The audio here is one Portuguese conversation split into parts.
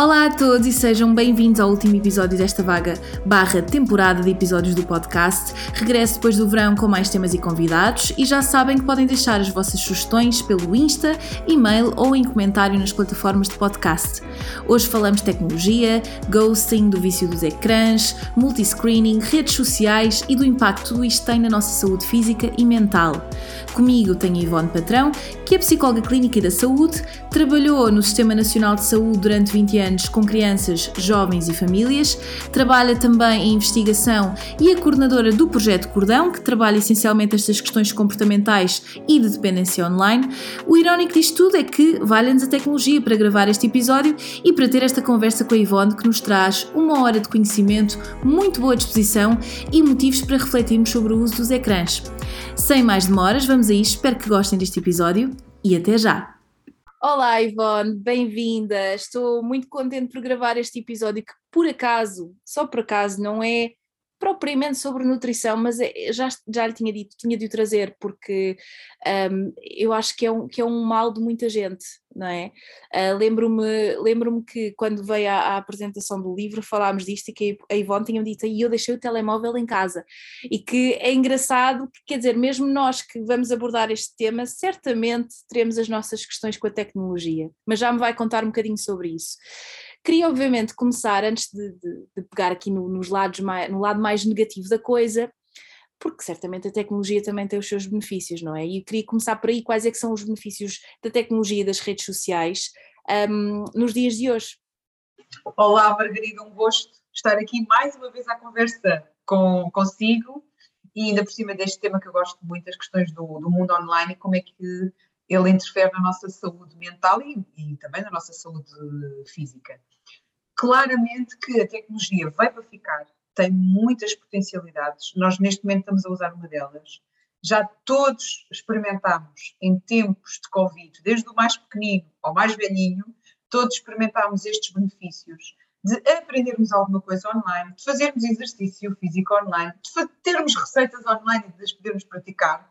Olá a todos e sejam bem-vindos ao último episódio desta vaga barra temporada de episódios do podcast. Regresso depois do verão com mais temas e convidados e já sabem que podem deixar as vossas sugestões pelo Insta, e-mail ou em comentário nas plataformas de podcast. Hoje falamos tecnologia, ghosting, do vício dos ecrãs, multiscreening, redes sociais e do impacto que tudo isto tem na nossa saúde física e mental. Comigo tenho Ivone Patrão, que é psicóloga clínica e da saúde, trabalhou no Sistema Nacional de Saúde durante 20 anos com crianças, jovens e famílias, trabalha também em investigação e é coordenadora do projeto Cordão, que trabalha essencialmente estas questões comportamentais e de dependência online. O irónico disto tudo é que vale-nos a tecnologia para gravar este episódio e para ter esta conversa com a Ivone, que nos traz uma hora de conhecimento, muito boa disposição e motivos para refletirmos sobre o uso dos ecrãs. Sem mais demoras, vamos a isto. Espero que gostem deste episódio e até já! Olá, Ivone, bem-vinda. Estou muito contente por gravar este episódio que, por acaso, só por acaso, não é propriamente sobre nutrição, mas é, já, já lhe tinha dito, tinha de o trazer, porque um, eu acho que é, um, que é um mal de muita gente, não é? Uh, lembro-me lembro que quando veio à, apresentação do livro falámos disto e que a Ivone tinha dito e eu deixei o telemóvel em casa e que é engraçado, quer dizer, mesmo nós que vamos abordar este tema, certamente teremos as nossas questões com a tecnologia, mas já me vai contar um bocadinho sobre isso. Queria, obviamente, começar, antes de, de, de pegar aqui no, nos lados mais, no lado mais negativo da coisa, porque certamente a tecnologia também tem os seus benefícios, não é? E queria começar por aí, quais é que são os benefícios da tecnologia e das redes sociais um, nos dias de hoje? Olá, Margarida, um gosto estar aqui mais uma vez à conversa com, consigo e ainda por cima deste tema que eu gosto muito, as questões do, do mundo online e como é que ele interfere na nossa saúde mental e, e, também na nossa saúde física. Claramente que a tecnologia vai para ficar, tem muitas potencialidades. Nós, neste momento, estamos a usar uma delas. Já todos experimentámos em tempos de Covid, desde o mais pequenino ao mais velhinho, todos experimentámos estes benefícios de aprendermos alguma coisa online, de fazermos exercício físico online, de termos receitas online e de as podermos praticar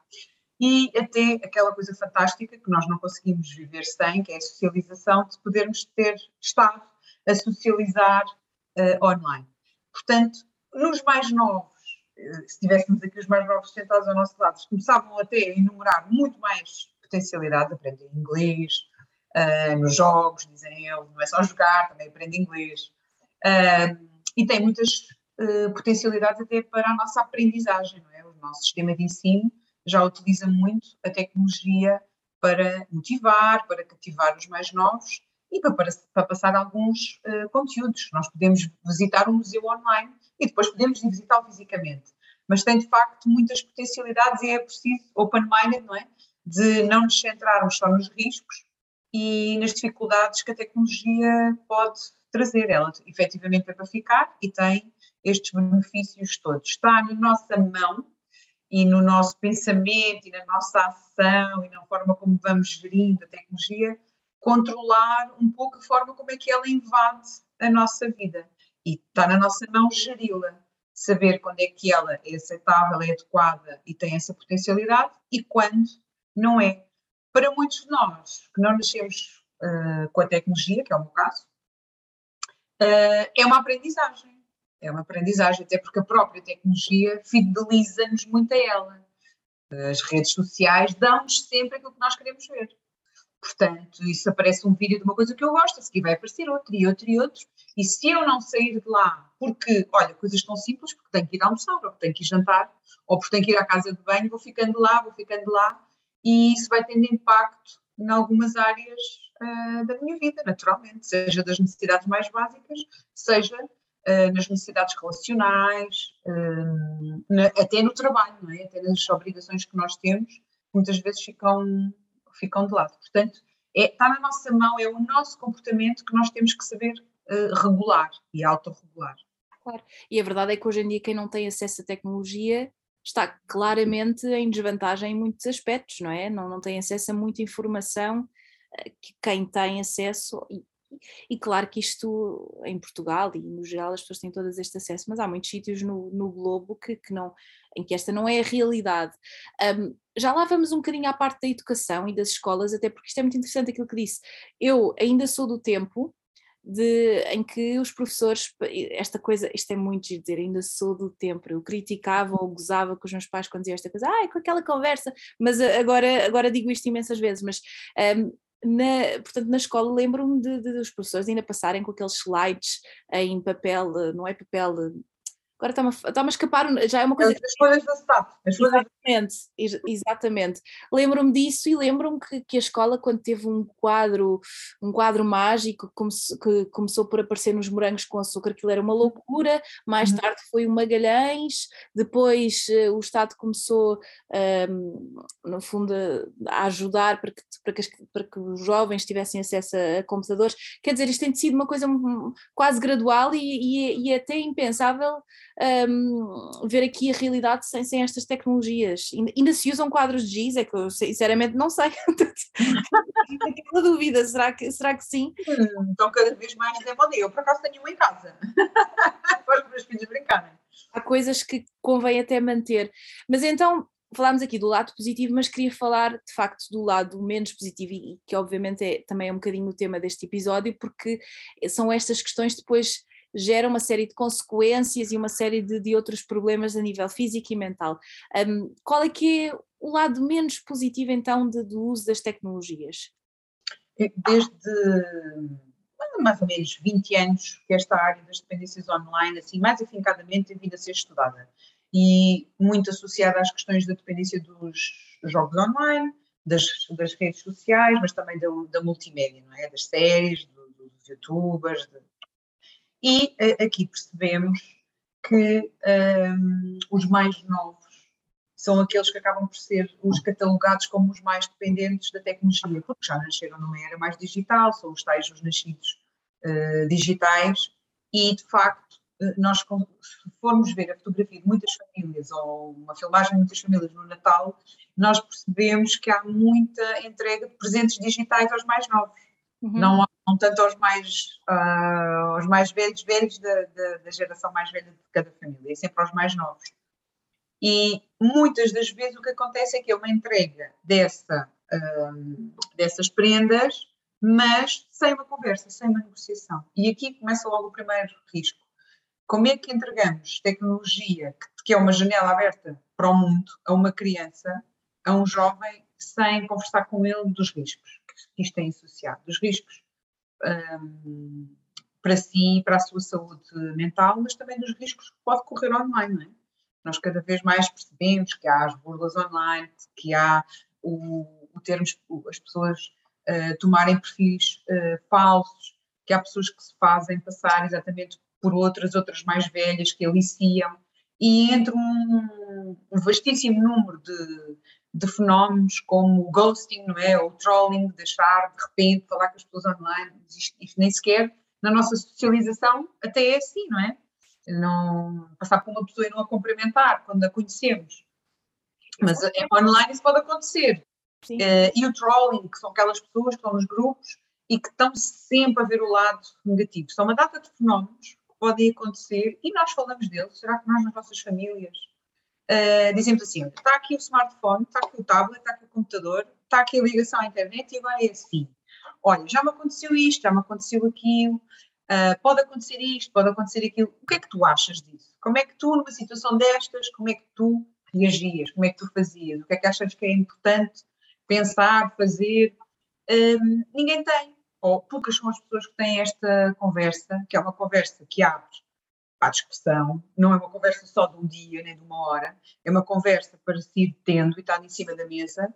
e até aquela coisa fantástica que nós não conseguimos viver sem, que é a socialização, de podermos ter estado a socializar uh, online. Portanto, nos mais novos, uh, se tivéssemos aqui os mais novos sentados ao nosso lado, começavam até a enumerar muito mais potencialidades, aprender inglês, uh, nos jogos, dizem eles, não é só jogar, também aprende inglês. e tem muitas potencialidades até para a nossa aprendizagem, não é? O nosso sistema de ensino já utiliza muito a tecnologia para motivar, para cativar os mais novos e para, para, passar alguns uh, conteúdos. Nós podemos visitar um museu online e depois podemos visitá-lo fisicamente. Mas tem de facto muitas potencialidades e é preciso open-minded, não é? De não nos centrarmos só nos riscos e nas dificuldades que a tecnologia pode trazer. Ela efetivamente é para ficar e tem estes benefícios todos. Está na nossa mão e no nosso pensamento e na nossa ação e na forma como vamos gerindo a tecnologia, controlar um pouco a forma como é que ela invade a nossa vida. E está na nossa mão geri-la, saber quando é que ela é aceitável, é adequada e tem essa potencialidade e quando não é. Para muitos de nós que não nascemos uh, com a tecnologia, que é o meu caso, uh, é uma aprendizagem é uma aprendizagem, até porque a própria tecnologia fideliza-nos muito a ela. As redes sociais dão-nos sempre aquilo que nós queremos ver. Portanto, isso aparece um vídeo de uma coisa que eu gosto, a seguir vai aparecer outro e outro e outro. E se eu não sair de lá, porque, olha, coisas tão simples, porque tenho que ir almoçar, ou porque tenho que ir jantar, ou porque tenho que ir à casa de banho, vou ficando lá, vou ficando lá, e isso vai tendo impacto em algumas áreas uh, da minha vida, naturalmente, seja das necessidades mais básicas, seja eh, nas necessidades relacionais, uh, até no trabalho, é? até nas obrigações que nós temos, muitas vezes ficam, ficam de lado. Portanto, é, está na nossa mão, é o nosso comportamento que nós temos que saber uh, regular e autorregular. Claro, e a verdade é que hoje em dia quem não tem acesso à tecnologia está claramente em desvantagem em muitos aspectos, não é? Não, não tem acesso a muita informação que quem tem acesso, e claro que isto em Portugal e no geral as pessoas têm todas este acesso, mas há muitos sítios no, no globo que, que, não, em que esta não é a realidade. Um, já lá vamos um bocadinho à parte da educação e das escolas, até porque isto é muito interessante aquilo que disse. Eu ainda sou do tempo de, em que os professores, esta coisa, isto é muito de dizer, ainda sou do tempo, eu criticava ou gozava com os meus pais quando diziam esta coisa, ai, com aquela conversa, mas agora, agora digo isto imensas vezes, mas um, na, portanto, na escola lembro-me de, de, dos professores ainda passarem com aqueles slides em papel, não é papel, agora está-me a, está a escapar, já é uma coisa. As folhas da STAP. Exatamente, exatamente. Lembro-me disso e lembro-me que, que, a escola, quando teve um quadro, um quadro mágico que começou por aparecer nos morangos com açúcar, aquilo era uma loucura, mais uhum. tarde foi o Magalhães, depois uh, o Estado começou, um, no fundo, a ajudar para que, para, que, para que os jovens tivessem acesso a, a computadores. Quer dizer, isto tem sido uma coisa quase gradual e, e, e até impensável um, ver aqui a realidade sem, sem estas tecnologias. Ainda, ainda, se usam quadros de giz, é que eu sinceramente não sei. Aquela dúvida, será que, será que sim? Hum, então cada vez mais desenvolvido. Eu por acaso tenho uma em casa. Para os meus filhos brincarem. Há coisas que convém até manter. Mas então, falámos aqui do lado positivo, mas queria falar de facto do lado menos positivo e que obviamente é também é um bocadinho o tema deste episódio, porque são estas questões depois gera uma série de consequências e uma série de, de outros problemas a nível físico e mental. Um, qual é que é o lado menos positivo então de, do uso das tecnologias? Desde mais ou menos 20 anos que esta área das dependências online, assim, mais afincadamente, tem vindo a ser estudada. E muito associada às questões da dependência dos jogos online, das, das redes sociais, mas também da, da multimédia, não é? Das séries, do, dos youtubers, de, e aqui percebemos que um, os mais novos são aqueles que acabam por ser os catalogados como os mais dependentes da tecnologia, porque já nasceram numa era mais digital, são os tais os nascidos uh, digitais, e de facto, uh, nós se formos ver a fotografia de muitas famílias ou uma filmagem de muitas famílias no Natal, nós percebemos que há muita entrega de presentes digitais aos mais novos. Uhum. Não, não tanto aos mais, uh, aos mais velhos, velhos da, da, da, geração mais velha de cada família, é sempre aos mais novos. E muitas das vezes o que acontece é que é uma entrega dessa, uh, dessas prendas, mas sem uma conversa, sem uma negociação. E aqui começa logo o primeiro risco. Como é que entregamos tecnologia, que, que é uma janela aberta para o mundo, a uma criança, a um jovem, sem conversar com ele dos riscos que isto tem associado, dos riscos para si e para a sua saúde mental, mas também dos riscos que pode correr online, é? Nós cada vez mais percebemos que há as burlas online, que há o, o termos, as pessoas uh, tomarem perfis uh, falsos, que há pessoas que se fazem passar exatamente por outras, outras mais velhas que aliciam, e entre um, um vastíssimo número de, de fenómenos como o ghosting, não é? O trolling, deixar de repente falar com as pessoas online, isto, isto, nem sequer na nossa socialização até é assim, não é? Não passar por uma pessoa e não a cumprimentar quando a conhecemos. Mas é, online isso pode acontecer. Uh, e o trolling, que são aquelas pessoas que estão nos grupos e que estão sempre a ver o lado negativo. São uma data de fenómenos que podem acontecer e nós falamos deles. Será que nós, nas nossas famílias, uh, dizemos assim: está aqui o smartphone, está aqui o tablet, está aqui o computador, está aqui a ligação à internet e agora é assim. Olha, já me aconteceu isto, já me aconteceu aquilo, uh, pode acontecer isto, pode acontecer aquilo. O que é que tu achas disso? Como é que tu, numa situação destas, como é que tu reagias? Como é que tu fazias? O que é que achas que é importante pensar, fazer? Um, ninguém tem, ou poucas são as pessoas que têm esta conversa, que é uma conversa que abre à discussão, não é uma conversa só de um dia nem de uma hora, é uma conversa para se ir tendo e estar em cima da mesa,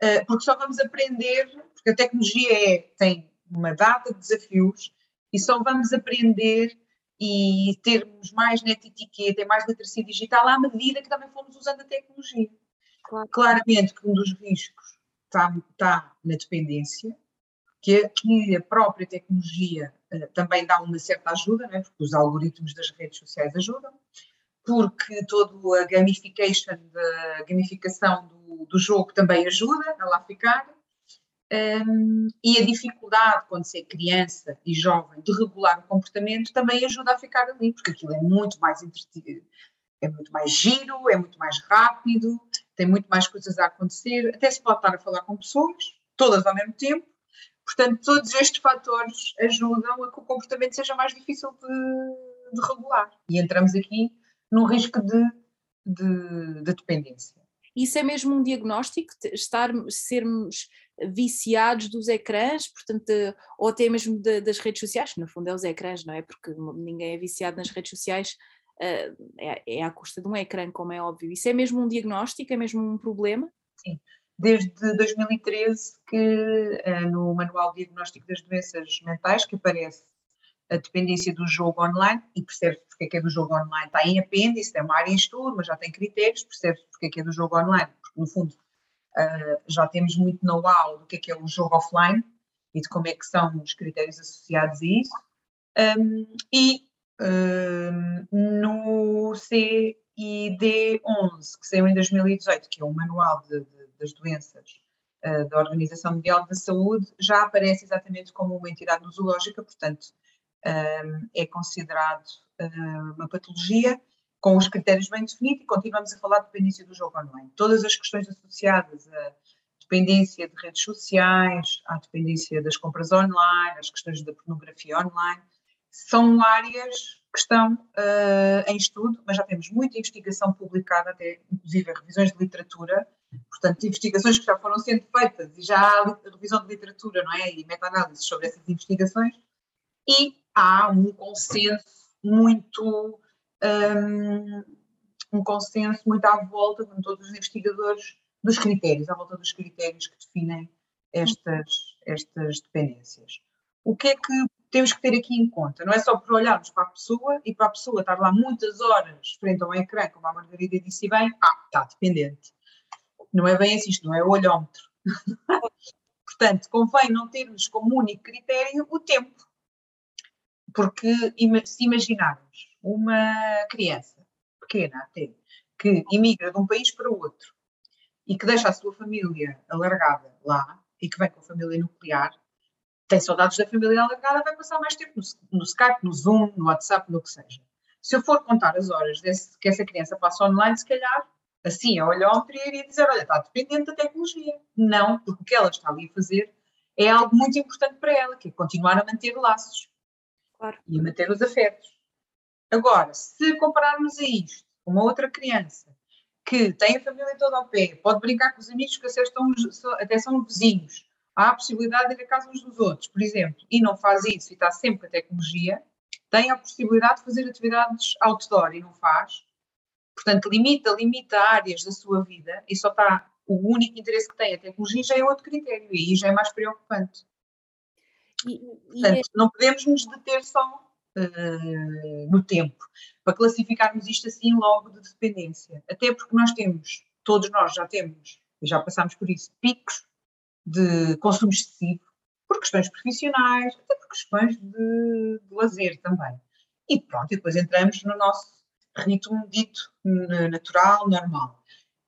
eh, porque só vamos aprender, porque a tecnologia é, tem uma data de desafios e só vamos aprender e termos mais net etiqueta e mais literacia digital à medida que também fomos usando a tecnologia. Claro. Claramente que um dos riscos está, está na dependência, que, que a própria tecnologia também dá uma certa ajuda, né, porque os algoritmos das redes sociais ajudam, porque toda a gamification, a gamificação do, do, jogo também ajuda a lá ficar, um, e a dificuldade, quando se é criança e jovem, de regular o comportamento também ajuda a ficar ali, porque aquilo é muito mais entretido, é muito mais giro, é muito mais rápido, tem muito mais coisas a acontecer, até se pode estar a falar com pessoas, todas ao mesmo tempo, Portanto, todos estes fatores ajudam a que o comportamento seja mais difícil de, de regular. E entramos aqui num risco de, de, de dependência. Isso é mesmo um diagnóstico, estar, sermos viciados dos ecrãs, portanto, ou até mesmo de, das redes sociais, no fundo é os ecrãs, não é? Porque ninguém é viciado nas redes sociais, uh, é, é à custa de um ecrã, como é óbvio. Isso é mesmo um diagnóstico, é mesmo um problema? Sim, desde 2013 que uh, no Manual Diagnóstico das Doenças Mentais que aparece a dependência do jogo online e percebe porque é que é do jogo online. Está em apêndice, é uma área em estudo, mas já tem critérios, percebe porque é que é do jogo online, porque no fundo uh, já temos muito know-how do que é que é o jogo offline e de como é que são os critérios associados a isso. Um, e um, no CID11, que saiu em 2018, que é o Manual de, de, das Doenças uh, da Organização Mundial da Saúde, já aparece exatamente como uma entidade nosológica, portanto, um, é considerado uh, uma patologia com os critérios bem definidos e continuamos a falar de dependência do jogo online. Todas as questões associadas à dependência de redes sociais, à dependência das compras online, às questões da pornografia online, são áreas que estão uh, em estudo, mas já temos muita investigação publicada, até inclusive revisões de literatura, portanto, investigações que já foram sendo feitas e já há revisão de literatura, não é? E meta-análise sobre essas investigações, e há um consenso muito um, um consenso muito à volta de todos os investigadores dos critérios, à volta dos critérios que definem estas, estas dependências. O que é que temos que ter aqui em conta? Não é só por olharmos para a pessoa e para a pessoa estar lá muitas horas frente a um ecrã, como a Margarida disse bem, ah, está dependente. Não é bem assim, isto não é o olhómetro. Portanto, convém não termos como único critério o tempo. Porque se imaginarmos uma criança pequena até, que imigra de um país para o outro e que deixa a sua família alargada lá e que vem com a família nuclear, tem saudades da família alargada, vai passar mais tempo no, Skype, no Zoom, no WhatsApp, no que seja. Se eu for contar as horas desse, que essa criança passa online, se calhar, assim, a olhómetro iria dizer, olha, está dependente da tecnologia. Não, porque o que ela está ali a fazer é algo muito importante para ela, que é continuar a manter laços. Claro. E a manter os afetos. Agora, se compararmos a isto uma outra criança que tem a família toda ao pé, pode brincar com os amigos que até são vizinhos, há a possibilidade de ir a casa uns dos outros, por exemplo, e não faz isso e está sempre com a tecnologia, tem a possibilidade de fazer atividades outdoor e não faz. Portanto, limita, limita áreas da sua vida e só está o único interesse que tem a tecnologia já é outro critério e aí já é mais preocupante. E, e Portanto, é... não podemos nos deter só uh, no tempo, para classificarmos isto assim logo de dependência. Até porque nós temos, todos nós já temos, e já passámos por isso, picos de consumo excessivo, por questões profissionais, até por questões de, de lazer também. E pronto, e depois entramos no nosso ritmo dito natural, normal.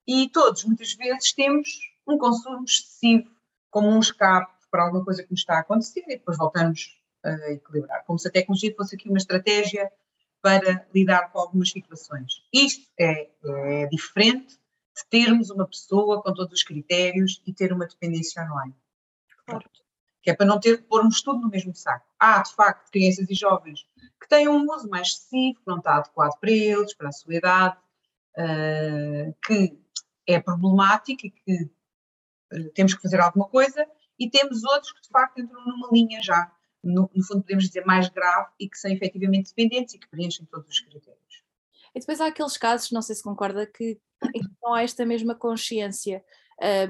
E todos, muitas vezes, temos um consumo excessivo como um escape para alguma coisa que nos está a acontecer e depois voltamos uh, equilibrar, como se a tecnologia fosse aqui uma estratégia para lidar com algumas situações. Isto é, é diferente de termos uma pessoa com todos os critérios e ter uma dependência online. Claro. Que é para não ter pormos tudo no mesmo saco. Há, de facto, crianças e jovens que têm um uso mais excessivo, que não está adequado para eles, para a sua idade, uh, que é problemático e que uh, temos que fazer alguma coisa, e temos outros que, de facto, entram numa linha já no, no, fundo podemos dizer mais grave e que são efetivamente dependentes e que preenchem todos os critérios. E depois há aqueles casos, não sei se concorda, que não há esta mesma consciência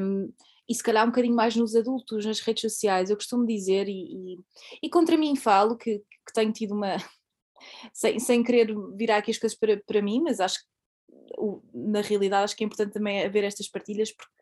um, e se calhar um bocadinho mais nos adultos, nas redes sociais. Eu costumo dizer, e, e, e contra mim falo, que, que tenho tido uma. Sem, sem querer virar aqui as coisas para, para mim, mas acho que na realidade acho que é importante também haver estas partilhas porque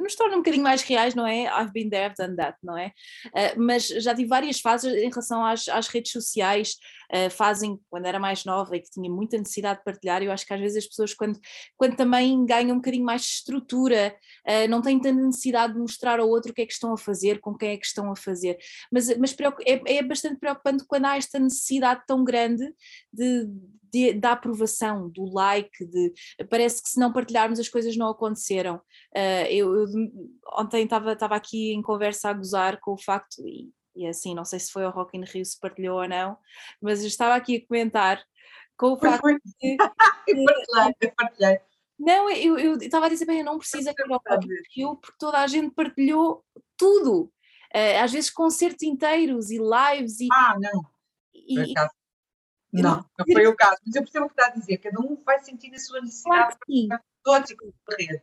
nos torna um bocadinho mais reais, não é? I've been there, done that, não é? Uh, mas já tive várias fases em relação às, às redes sociais, uh, fazem quando era mais nova e que tinha muita necessidade de partilhar. Eu acho que às vezes as pessoas, quando, quando também ganham um bocadinho mais de estrutura, uh, não têm tanta necessidade de mostrar ao outro o que é que estão a fazer, com quem é que estão a fazer. Mas, mas é, é bastante preocupante quando há esta necessidade tão grande de, de, da aprovação, do like, de parece que se não partilharmos as coisas não aconteceram. Uh, eu, eu, ontem estava aqui em conversa a gozar com o facto, e, e assim, não sei se foi o Rock in Rio se partilhou ou não, mas estava aqui a comentar com o facto de. eu partilhei. Não, eu estava a dizer, bem, eu não preciso aqui ao Rock in Rio porque toda a gente partilhou tudo. Uh, às vezes concertos inteiros e lives e. Ah, não. E, não, não foi o caso, mas eu percebo o que está a dizer, cada um vai sentir a sua necessidade claro todos de rede.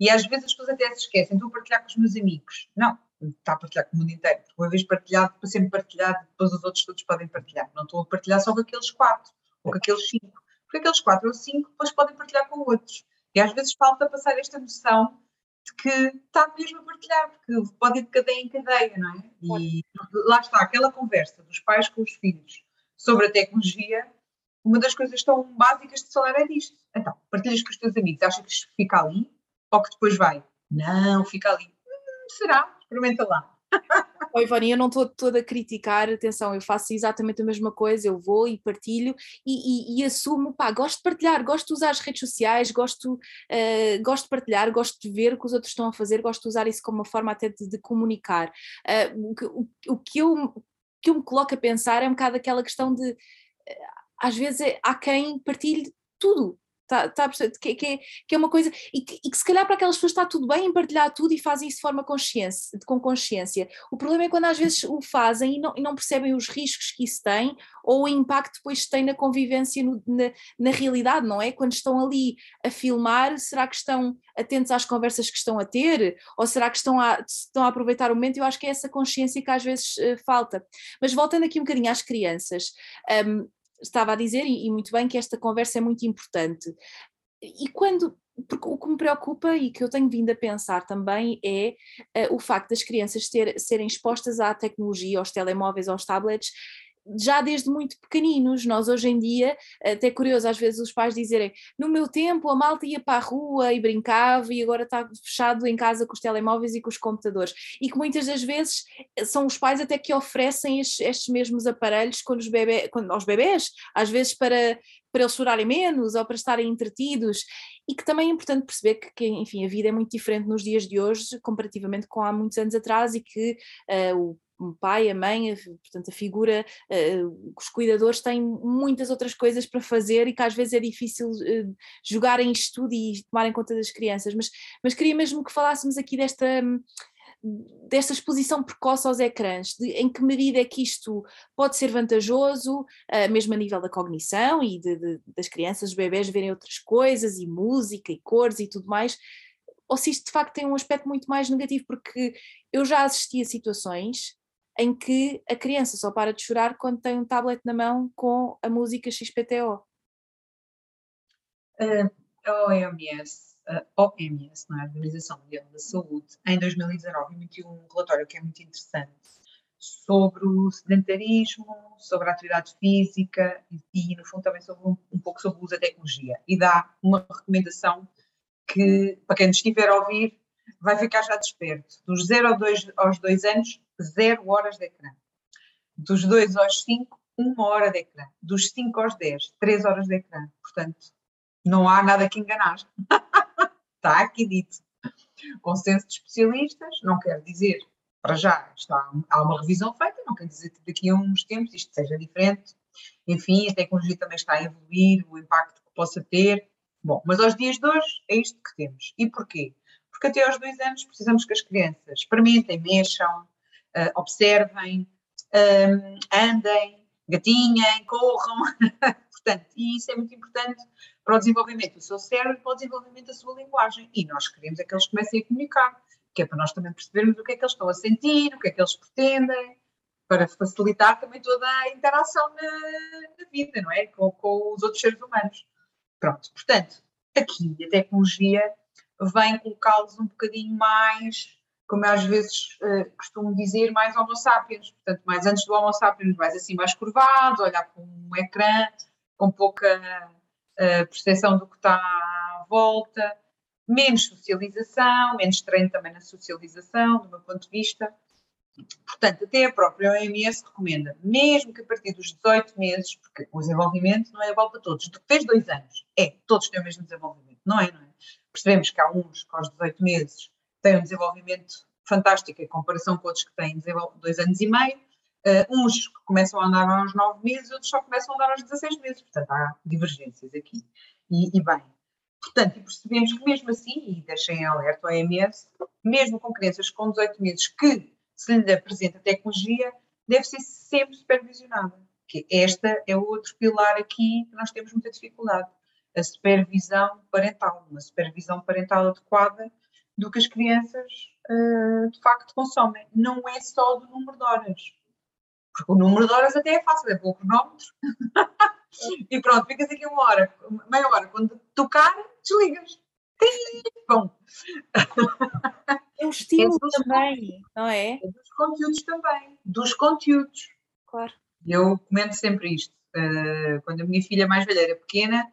E às vezes as pessoas até se esquecem, estou a partilhar com os meus amigos. Não, está a partilhar com o mundo inteiro, porque uma vez partilhado, para sempre partilhado, depois os outros todos podem partilhar. Não estou a partilhar só com aqueles quatro, ou com aqueles cinco, porque aqueles quatro ou cinco depois podem partilhar com outros. E às vezes falta passar esta noção de que está mesmo a partilhar, porque pode ir de cadeia em cadeia, não é? E lá está, aquela conversa dos pais com os filhos sobre a tecnologia, uma das coisas tão básicas de falar é disto. Então, partilhas com os teus amigos, achas que isto fica ali? Ou que depois vai? Não, fica ali. Hum, será? Experimenta lá. Oi, Ivone, eu não estou toda a criticar, atenção, eu faço exatamente a mesma coisa, eu vou e partilho e, e, e assumo, pá, gosto de partilhar, gosto de usar as redes sociais, gosto, uh, gosto de partilhar, gosto de ver o que os outros estão a fazer, gosto de usar isso como uma forma até de, de comunicar. Uh, o, que, o, o, que eu, que eu me coloco a pensar é um bocado aquela questão de às vezes é, há quem partilhe tudo, Tá, tá, que, que, é, que é uma coisa, e que, e que, se calhar para aquelas pessoas está tudo bem em partilhar tudo e fazem isso de forma consciência, com consciência. O problema é quando às vezes o fazem e não, e não percebem os riscos que isso tem ou o impacto depois tem na convivência no, na, na realidade, não é? Quando estão ali a filmar, será que estão atentos às conversas que estão a ter? Ou será que estão a, estão a aproveitar o momento? Eu acho que é essa consciência que às vezes uh, falta. Mas voltando aqui um bocadinho às crianças, um, estava a dizer, e, muito bem, que esta conversa é muito importante. E quando porque o que me preocupa e que eu tenho vindo a pensar também é uh, o facto das crianças ter, serem expostas à tecnologia, aos telemóveis, aos tablets, já desde muito pequeninos. Nós hoje em dia, até curioso às vezes os pais dizerem, no meu tempo a malta ia para a rua e brincava e agora está fechado em casa com os telemóveis e com os computadores. E que muitas das vezes eh, são os pais até que oferecem estes, estes mesmos aparelhos quando os bebê, quando, aos bebés, às vezes para, para eles chorarem menos ou para estarem entretidos e que também é importante perceber que, que, enfim, a vida é muito diferente nos dias de hoje comparativamente com há muitos anos atrás e que uh, o um pai, a mãe, a, portanto a figura, uh, os cuidadores têm muitas outras coisas para fazer e que às vezes é difícil uh, jogarem isto tudo e tomarem conta das crianças, mas, mas queria mesmo que falássemos aqui desta desta exposição precoce aos ecrãs, de, em que medida é que isto pode ser vantajoso, uh, mesmo a nível da cognição e de, de, das crianças, os bebés verem outras coisas e música e cores e tudo mais, ou se isto de facto tem um aspecto muito mais negativo, porque eu já assisti a situações em que a criança só para de chorar quando tem um tablet na mão com a música XPTO? Uh, a OMS, a OMS, não é? Organização Mundial da Saúde, em 2019 emitiu um relatório que é muito interessante sobre o sedentarismo, sobre a atividade física e no fundo, também sobre um, um, pouco sobre o uso da tecnologia. E dá uma recomendação que, para quem nos estiver a ouvir, vai ficar já desperto. Dos 0 aos 2 anos, 0 horas de ecrã. Dos 2 aos 5, 1 hora de ecrã. Dos 5 aos 10, 3 horas de ecrã. Portanto, não há nada que enganar. está aqui dito. Consenso de especialistas, não quer dizer, para já, está, há uma revisão feita, não quer dizer que daqui a uns tempos isto seja diferente. Enfim, a tecnologia também está a evoluir, o impacto que possa ter. Bom, mas aos dias de hoje é isto que temos. E porquê? Porque até aos dois anos precisamos que as crianças experimentem, mexam, uh, observem, um, andem, gatinhem, corram. Portanto, e isso é muito importante para o desenvolvimento do seu cérebro e para o desenvolvimento da sua linguagem. E nós queremos é que eles comecem a comunicar, que é para nós também percebermos o que é que eles estão a sentir, o que é que eles pretendem, para facilitar também toda a interação na, na vida, não é? Com, com os outros seres humanos. Pronto, portanto, aqui a tecnologia vem colocá-los um bocadinho mais, como eu às vezes uh, costumo dizer, mais homo sapiens, portanto, mais antes do homo sapiens, mais assim, mais curvados, olhar para um ecrã, com pouca uh, percepção do que está à volta, menos socialização, menos treino também na socialização, do meu ponto de vista. Portanto, até a própria OMS recomenda, mesmo que a partir dos 18 meses, porque o desenvolvimento não é igual para todos, tens dois anos, é, todos têm o mesmo desenvolvimento, não é? Não é? Percebemos que há uns que aos 18 meses têm um desenvolvimento fantástico em comparação com outros que têm dois anos e meio, uh, uns que começam a andar aos 9 meses, outros só começam a andar aos 16 meses, portanto há divergências aqui. E, e bem, portanto, percebemos que mesmo assim, e deixem em alerta o OMS, mesmo com crianças com 18 meses que se lhe apresenta tecnologia, deve ser sempre supervisionada. Que esta é outro pilar aqui que nós temos muita dificuldade. A supervisão parental, uma supervisão parental adequada do que as crianças uh, de facto consomem. Não é só do número de horas. Porque o número de horas até é fácil, é pôr o cronómetro. e pronto, ficas aqui uma hora, meia hora. Quando tocar, desligas. Bom. É um estímulo é também, não é? é? Dos conteúdos também, dos conteúdos. Claro. Eu comento sempre isto. Uh, quando a minha filha mais velha era pequena,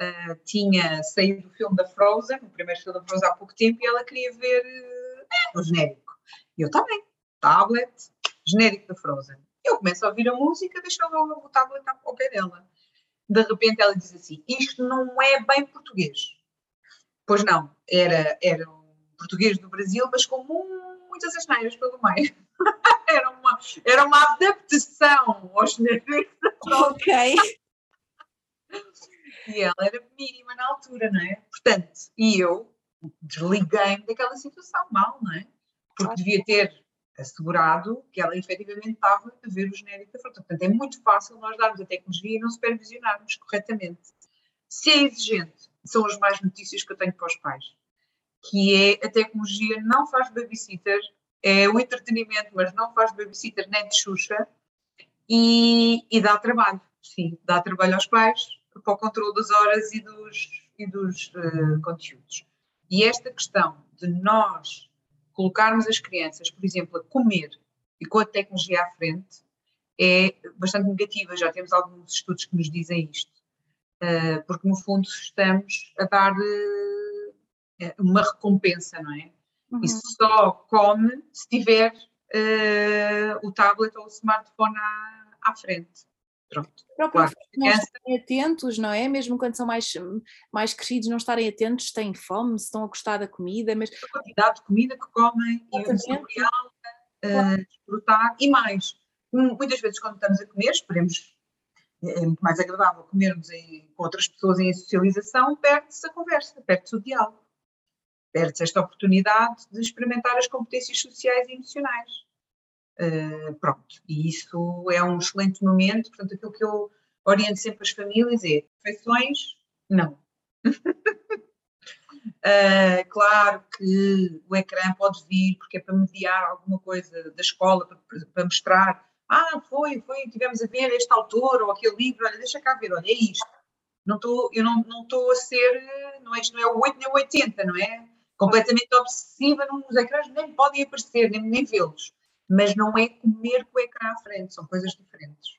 uh, tinha saído do filme da Frozen, o primeiro filme da Frozen há pouco tempo, e ela queria ver uh, o genérico. E eu também, tablet, genérico da Frozen. Eu começo a ouvir a música, deixo o tablet ao pé dela. De repente ela diz assim: Isto não é bem português. Pois não, era, era um português do Brasil, mas com muitas asneiras pelo meio. era, uma, era uma adaptação aos genéricos. Ok. E ela era mínima na altura, não é? Portanto, e eu desliguei-me daquela situação mal, não é? Porque devia ter assegurado que ela efetivamente estava a ver o genérico da fruta. Portanto, é muito fácil nós darmos a tecnologia e não supervisionarmos corretamente. Se é exigente, são as mais notícias que eu tenho para os pais, que é a tecnologia não faz babysitter, é o entretenimento, mas não faz babysitter nem de Xuxa e, e dá trabalho, sim, dá trabalho aos pais para o controle das horas e dos, e dos uh, conteúdos. E esta questão de nós colocarmos as crianças, por exemplo, a comer e com a tecnologia à frente é bastante negativa. Já temos alguns estudos que nos dizem isto. Uh, porque, no fundo, estamos a dar uh, uma recompensa, não é? Uhum. E só come se tiver uh, o tablet ou o smartphone à, à frente. Pronto. Claro, não estarem atentos, não é? Mesmo quando são mais, mais crescidos, não estarem atentos, têm fome, se estão a gostar da comida. Mas... A quantidade de comida que comem, e o saboreá uh, desfrutar e mais. Muitas vezes, quando estamos a comer, esperemos, é, é muito mais agradável comermos em, com outras pessoas em socialização, perde-se a conversa, perde-se o diálogo, perde-se esta oportunidade de experimentar as competências sociais e emocionais. Uh, pronto, e isso é um excelente momento, portanto, aquilo que eu oriento sempre as famílias é refeições, não. uh, claro que o ecrã pode vir porque é para mediar alguma coisa da escola, para, para mostrar, ah, foi, foi, tivemos a ver este autor ou aquele livro, olha, deixa cá ver, olha, é isto. Não tô, eu não estou a ser, não é, não é o 8 nem o 80, não é? Completamente obsessiva nos ecrãs, nem podem aparecer, nem, nem vê-los mas não é comer ecrã à frente, são coisas diferentes.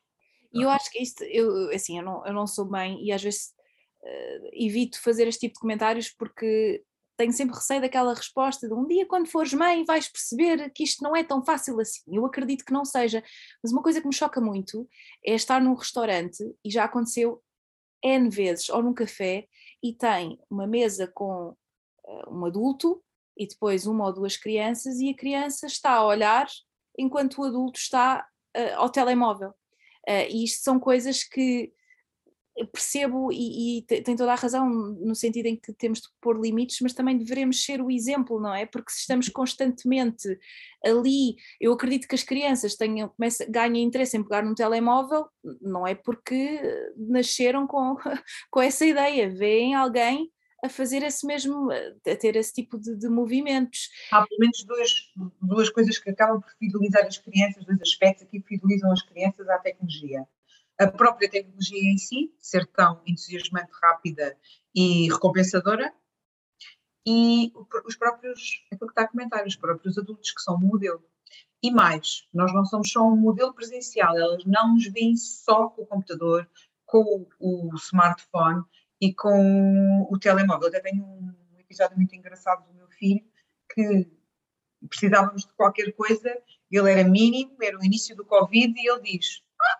E eu acho que isto, eu, assim, eu não, eu não sou bem e às vezes uh, evito fazer este tipo de comentários porque tenho sempre receio daquela resposta de um dia quando fores mãe vais perceber que isto não é tão fácil assim. Eu acredito que não seja, mas uma coisa que me choca muito é estar num restaurante e já aconteceu N vezes, ou num café, e tem uma mesa com uh, um adulto e depois uma ou duas crianças e a criança está a olhar enquanto o adulto está uh, ao telemóvel. Uh, e isto são coisas que percebo e, e tem toda a razão no sentido em que temos de pôr limites, mas também devemos ser o exemplo, não é? Porque se estamos constantemente ali, eu acredito que as crianças tenham, comecem, ganhem interesse em pegar num telemóvel, não é porque nasceram com, com essa ideia, veem alguém a fazer esse mesmo, a ter esse tipo de, de movimentos. Há pelo menos duas, duas coisas que acabam por fidelizar as crianças, dois aspectos aqui que fidelizam as crianças à tecnologia. A própria tecnologia em si, ser tão entusiasmante, rápida e recompensadora, e os próprios, aquilo que está a comentar, os próprios adultos que são um modelo. E mais, nós não somos só um modelo presencial, elas não nos veem só com o computador, com o smartphone e com o telemóvel. Eu tenho um episódio muito engraçado do meu filho que precisávamos de qualquer coisa, ele era mínimo, era o início do Covid e ele diz: ah,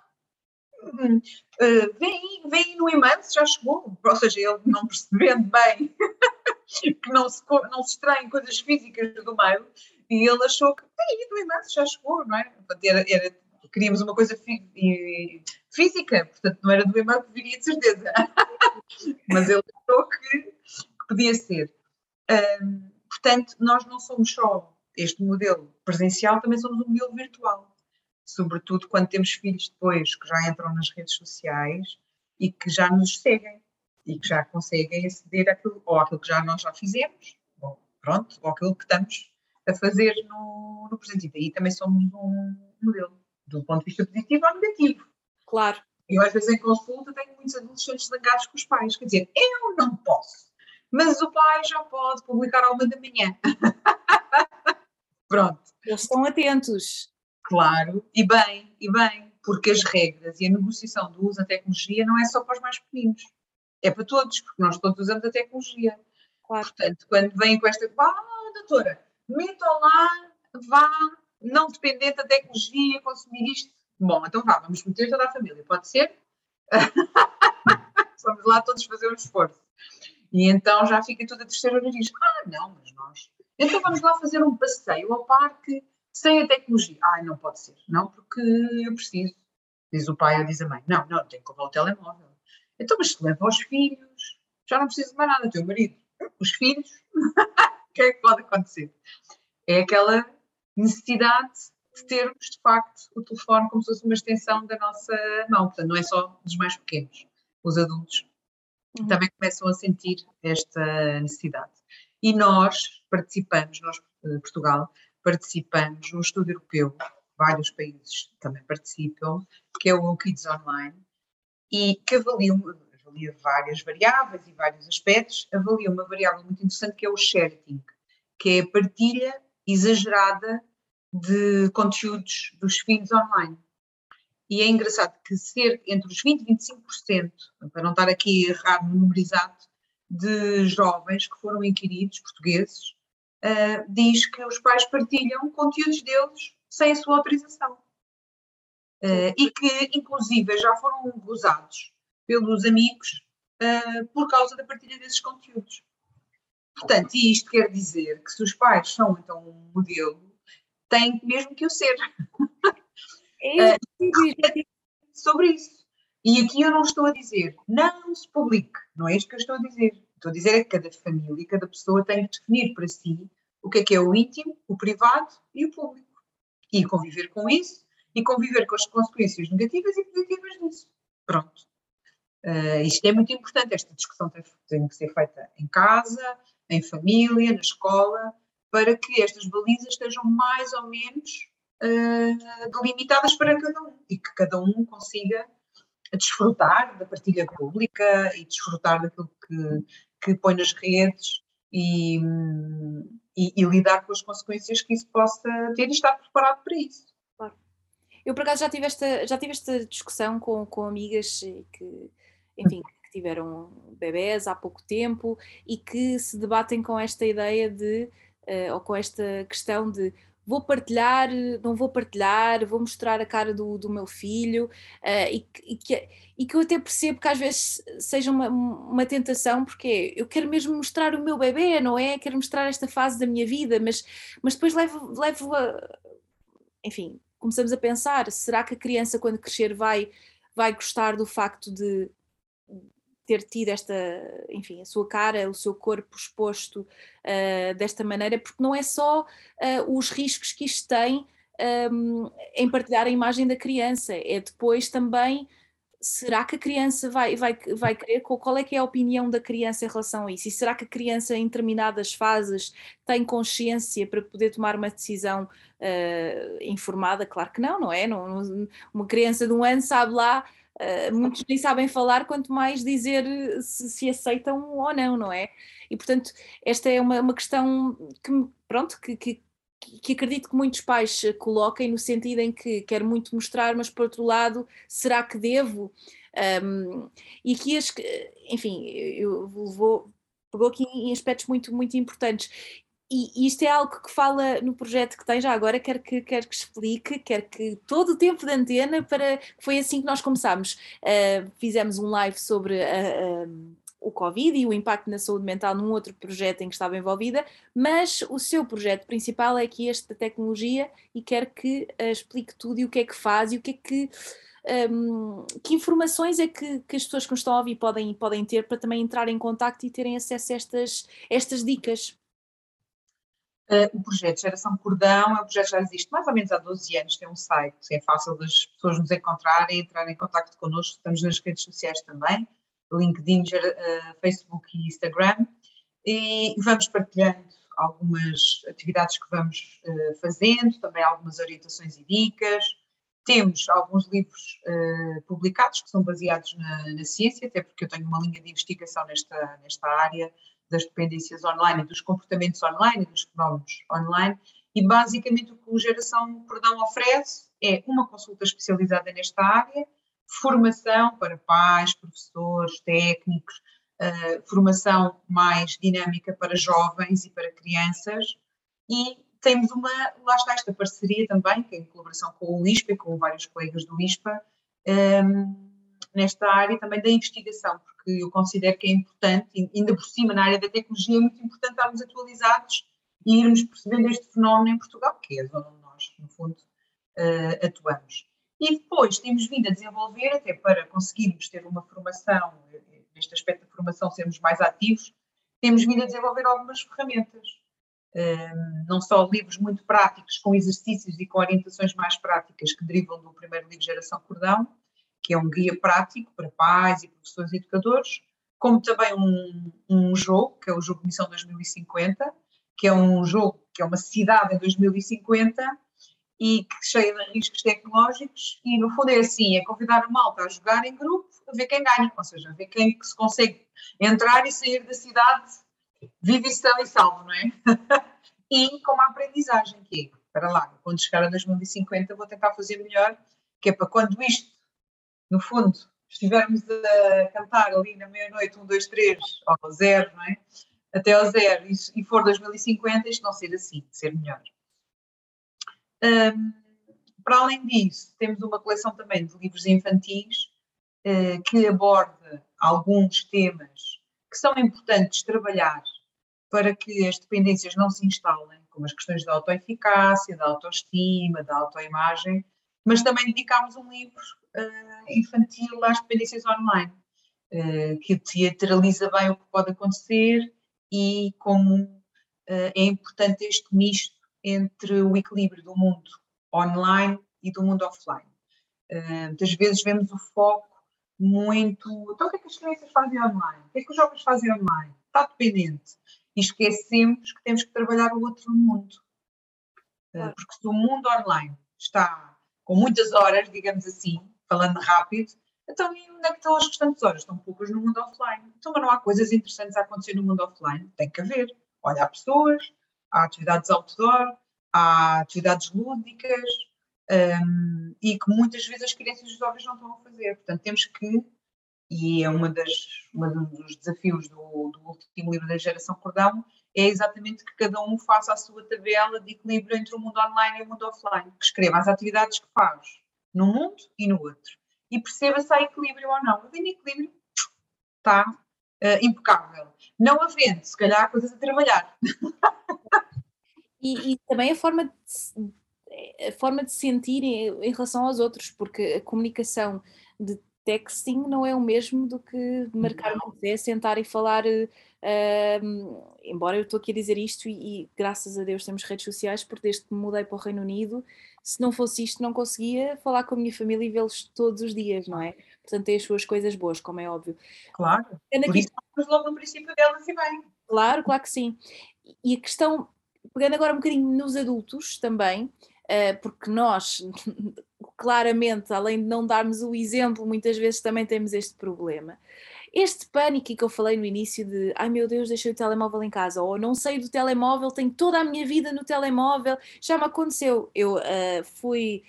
uh, vem, vem no e-mail, já chegou. Ou seja, ele não percebendo bem que não se, não se extraem coisas físicas do mail e ele achou que vem no e-mail, já chegou, não é? Era, era, queríamos uma coisa fí física, portanto não era do e-mail que viria de certeza. Mas ele achou que, que podia ser. Um, portanto, nós não somos só este modelo presencial, também somos um modelo virtual. Sobretudo quando temos filhos depois que já entram nas redes sociais e que já nos seguem e que já conseguem aceder àquilo, ou àquilo que já nós já fizemos, ou, pronto, ou aquilo que estamos a fazer no, no presente. E daí também somos um modelo, do ponto de vista positivo ou negativo. Claro. Eu, às vezes, em consulta, tenho muitos adolescentes zangados com os pais. Quer dizer, eu não posso, mas o pai já pode publicar ao uma da manhã. Pronto. Eles estão atentos. Claro, e bem, e bem, porque as regras e a negociação do uso da tecnologia não é só para os mais pequeninos, é para todos, porque nós todos usamos a tecnologia. Claro. Portanto, quando vêm com esta, ah, doutora, metam lá, vá, não dependente da tecnologia, consumir isto. Bom, então vá, vamos meter toda a família, pode ser? vamos lá todos fazer um esforço. E então já fica tudo a terceira nariz. Ah, não, mas nós. Então vamos lá fazer um passeio ao parque sem a tecnologia. Ah, não pode ser. Não, porque eu preciso. Diz o pai ou diz a mãe. Não, não, tenho que levar o telemóvel. Então, mas se leva os filhos, já não preciso de mais nada. Teu marido, os filhos, o que é que pode acontecer? É aquela necessidade de termos, de facto, o telefone como se fosse uma extensão da nossa mão. Portanto, não é só dos mais pequenos. Os adultos uhum. também começam a sentir esta necessidade. E nós participamos, nós, eh, Portugal, participamos num estudo europeu, vários países também participam, que é o Kids Online, e que avalia, avalia várias variáveis e vários aspectos, avalia uma variável muito interessante que é o sharing, que é a partilha exagerada de conteúdos dos filhos online. E é engraçado que ser entre os 20% e 25%, para não estar aqui número exato, de jovens que foram inquiridos, portugueses, uh, diz que os pais partilham conteúdos deles sem a sua autorização. Uh, e que, inclusive, já foram gozados pelos amigos uh, por causa da partilha desses conteúdos. Portanto, isto quer dizer que se os pais são então um modelo, têm mesmo que o ser. É sobre isso. E aqui eu não estou a dizer, não se publique, não é isto que eu estou a dizer. Estou a dizer é que cada família, cada pessoa tem que definir para si o que é que é o íntimo, o privado e o público. E conviver com isso e conviver com as consequências negativas e positivas disso. Pronto. Uh, isto é muito importante, esta discussão tem, tem que ser feita em casa, em família, na escola, para que estas balizas estejam mais ou menos uh, delimitadas para cada um e que cada um consiga desfrutar da partilha pública e desfrutar daquilo que, que põe nas redes e, e, e, lidar com as consequências que isso possa ter e estar preparado para isso. Eu, por acaso, já tive esta, já tive esta discussão com, com amigas que, enfim, tiveram bebés há pouco tempo e que se debatem com esta ideia de, uh, ou com esta questão de vou partilhar, não vou partilhar, vou mostrar a cara do, do meu filho uh, e, e, que, e que eu até percebo que às vezes seja uma, uma tentação, porque eu quero mesmo mostrar o meu bebê, não é? Quero mostrar esta fase da minha vida, mas, mas depois levo, levo a. Enfim, começamos a pensar: será que a criança, quando crescer, vai, vai gostar do facto de ter tido esta, enfim, a sua cara, o seu corpo exposto uh, desta maneira, porque não é só uh, os riscos que isto tem um, em partilhar a imagem da criança, é depois também será que a criança vai, vai, vai querer, qual é que é a opinião da criança em relação a isso? E será que a criança em determinadas fases tem consciência para poder tomar uma decisão uh, informada? Claro que não, não é? Não, uma criança de um ano sabe lá Uh, muitos nem sabem falar, quanto mais dizer se, se, aceitam ou não, não é? E portanto, esta é uma, uma questão que, pronto, que, que, que acredito que muitos pais coloquem no sentido em que quero muito mostrar, mas por outro lado, será que devo? Um, e aqui, as, enfim, eu vou, pegou aqui em aspectos muito, muito importantes. E isto é algo que fala no projeto que tem já agora, quer que, quer que explique, quer que todo o tempo de antena, para foi assim que nós começámos. Uh, fizemos um live sobre a, a o Covid e o impacto na saúde mental num outro projeto em que estava envolvida, mas o seu projeto principal é aqui este da tecnologia e quer que uh, explique tudo e o que é que faz e o que é que. Um, que informações é que, que, as pessoas que nos estão a ouvir podem, podem ter para também entrar em contato e terem acesso a estas, estas dicas? Uh, o projeto Geração Cordão é um projeto que já existe mais ou menos há 12 anos, tem um site, é fácil das pessoas nos encontrarem, entrarem em contato connosco, estamos nas redes sociais também, LinkedIn, uh, Facebook e Instagram, e vamos partilhando algumas atividades que vamos uh, fazendo, também algumas orientações e dicas. Temos alguns livros publicados que são baseados na, na, ciência, até porque eu tenho uma linha de investigação nesta, nesta área das dependências online dos comportamentos online dos fenómenos online. E basicamente o que o Geração Perdão oferece é uma consulta especializada nesta área formação para pais, professores, técnicos, uh, formação mais dinâmica para jovens e para crianças e temos uma, lá está esta parceria também, que é em colaboração com o ISPA e com vários colegas do ISPA, um, ehm, nesta área também da investigação, porque eu considero que é importante, ainda por cima na área da tecnologia, é muito importante estarmos atualizados e irmos percebendo este fenómeno em Portugal, que é zona onde nós, no fundo, uh, atuamos. E depois temos vindo a desenvolver, até para conseguirmos ter uma formação, neste aspecto da formação sermos mais ativos, temos vindo a desenvolver algumas ferramentas. Um, não só livros muito práticos, com exercícios e com orientações mais práticas que derivam do primeiro livro Geração Cordão, que é um guia prático para pais e professores e educadores, como também um, um jogo, que é o jogo Missão 2050, que é um jogo que é uma cidade em 2050 e que cheia de riscos tecnológicos e no fundo é assim, é convidar a malta a jogar em grupo a ver quem ganha, ou seja, a ver quem se consegue entrar e sair da cidade vive e salvo, não é? e com uma aprendizagem que é, para lá, quando chegar a 2050 vou tentar fazer melhor, que é para quando isto, no fundo, estivermos a cantar ali na meia-noite, um, dois, três, ao zero, não é? Até ao zero, e, for 2050, isto não ser assim, ser melhor. Um, para além disso, temos uma coleção também de livros infantis uh, que aborda alguns temas que são importantes trabalhar para que as dependências não se instalem, como as questões da autoeficácia, da autoestima, da autoimagem, mas também dedicámos um livro uh, infantil às dependências online, uh, que teatraliza bem o que pode acontecer e como uh, é importante este misto entre o equilíbrio do mundo online e do mundo offline. Muitas vezes vemos o foco muito. Então, o que é que as crianças fazem online? O que é que os jovens fazem online? Está dependente. E esquecemos que temos que trabalhar o outro mundo. Porque se o mundo online está com muitas horas, digamos assim, falando rápido, então onde é que estão as restantes horas? Estão poucas no mundo offline. Então, mas não há coisas interessantes a acontecer no mundo offline? Tem que haver. Olha, há pessoas, há atividades outdoor, há atividades lúdicas um, e que muitas vezes as crianças e os jovens não estão a fazer. Portanto, temos que, e é uma das, uma dos desafios do, do último livro da Geração Cordão, é exatamente que cada um faça a sua tabela de equilíbrio entre o mundo online e o mundo offline, que escreva as atividades que faz num mundo e no outro. E perceba se há equilíbrio ou não. Havendo equilíbrio, está uh, impecável. Não havendo, se calhar há coisas a trabalhar. E, e, também a forma de, a forma de sentir em, em, relação aos outros, porque a comunicação de texting não é o mesmo do que marcar uma café, sentar e falar. Uh, embora eu estou aqui a dizer isto e, e, graças a Deus temos redes sociais, porque desde que me mudei para o Reino Unido, se não fosse isto, não conseguia falar com a minha família e vê-los todos os dias, não é? Portanto, tem as suas coisas boas, como é óbvio. Claro, por isso logo no princípio delas e bem. Claro, claro que sim. E a questão pegando agora um bocadinho nos adultos também, eh, porque nós, claramente, além de não darmos o exemplo, muitas vezes também temos este problema. Este pânico que eu falei no início de ai meu Deus, deixei o telemóvel em casa, ou não sei do telemóvel, tenho toda a minha vida no telemóvel, já me aconteceu. Eu uh, fui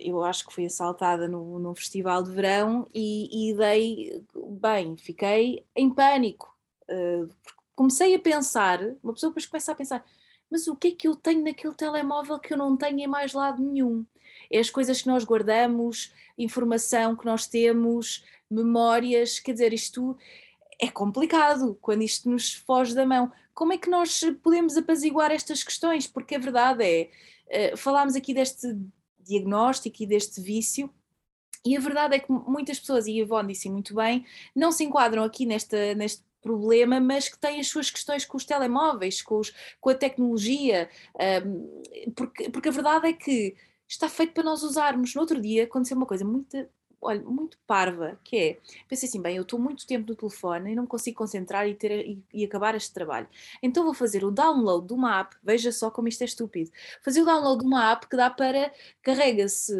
eu acho que fui assaltada no, no festival de verão e, e dei, bem, fiquei em pânico. Uh, comecei a pensar, uma pessoa depois começa a pensar, mas o que é que eu tenho naquele telemóvel que eu não tenho em mais lado nenhum? É as coisas que nós guardamos, informação que nós temos, memórias, quer dizer, isto é complicado quando isto nos foge da mão. Como é que nós podemos apaziguar estas questões? Porque a verdade é, uh, falámos aqui deste diagnóstico e deste vício. E a verdade é que muitas pessoas, e a Ivone disse muito bem, não se enquadram aqui nesta, neste problema, mas que têm as suas questões com os telemóveis, com, os, com a tecnologia, um, porque, porque a verdade é que está feito para nós usarmos. No outro dia aconteceu uma coisa muito olha, muito parva, que é, pensei assim, bem, eu estou muito tempo no telefone e não consigo concentrar e, ter, e, e, acabar este trabalho. Então vou fazer o download de uma app, veja só como isto é estúpido, fazer o download de uma app que dá para, carrega-se,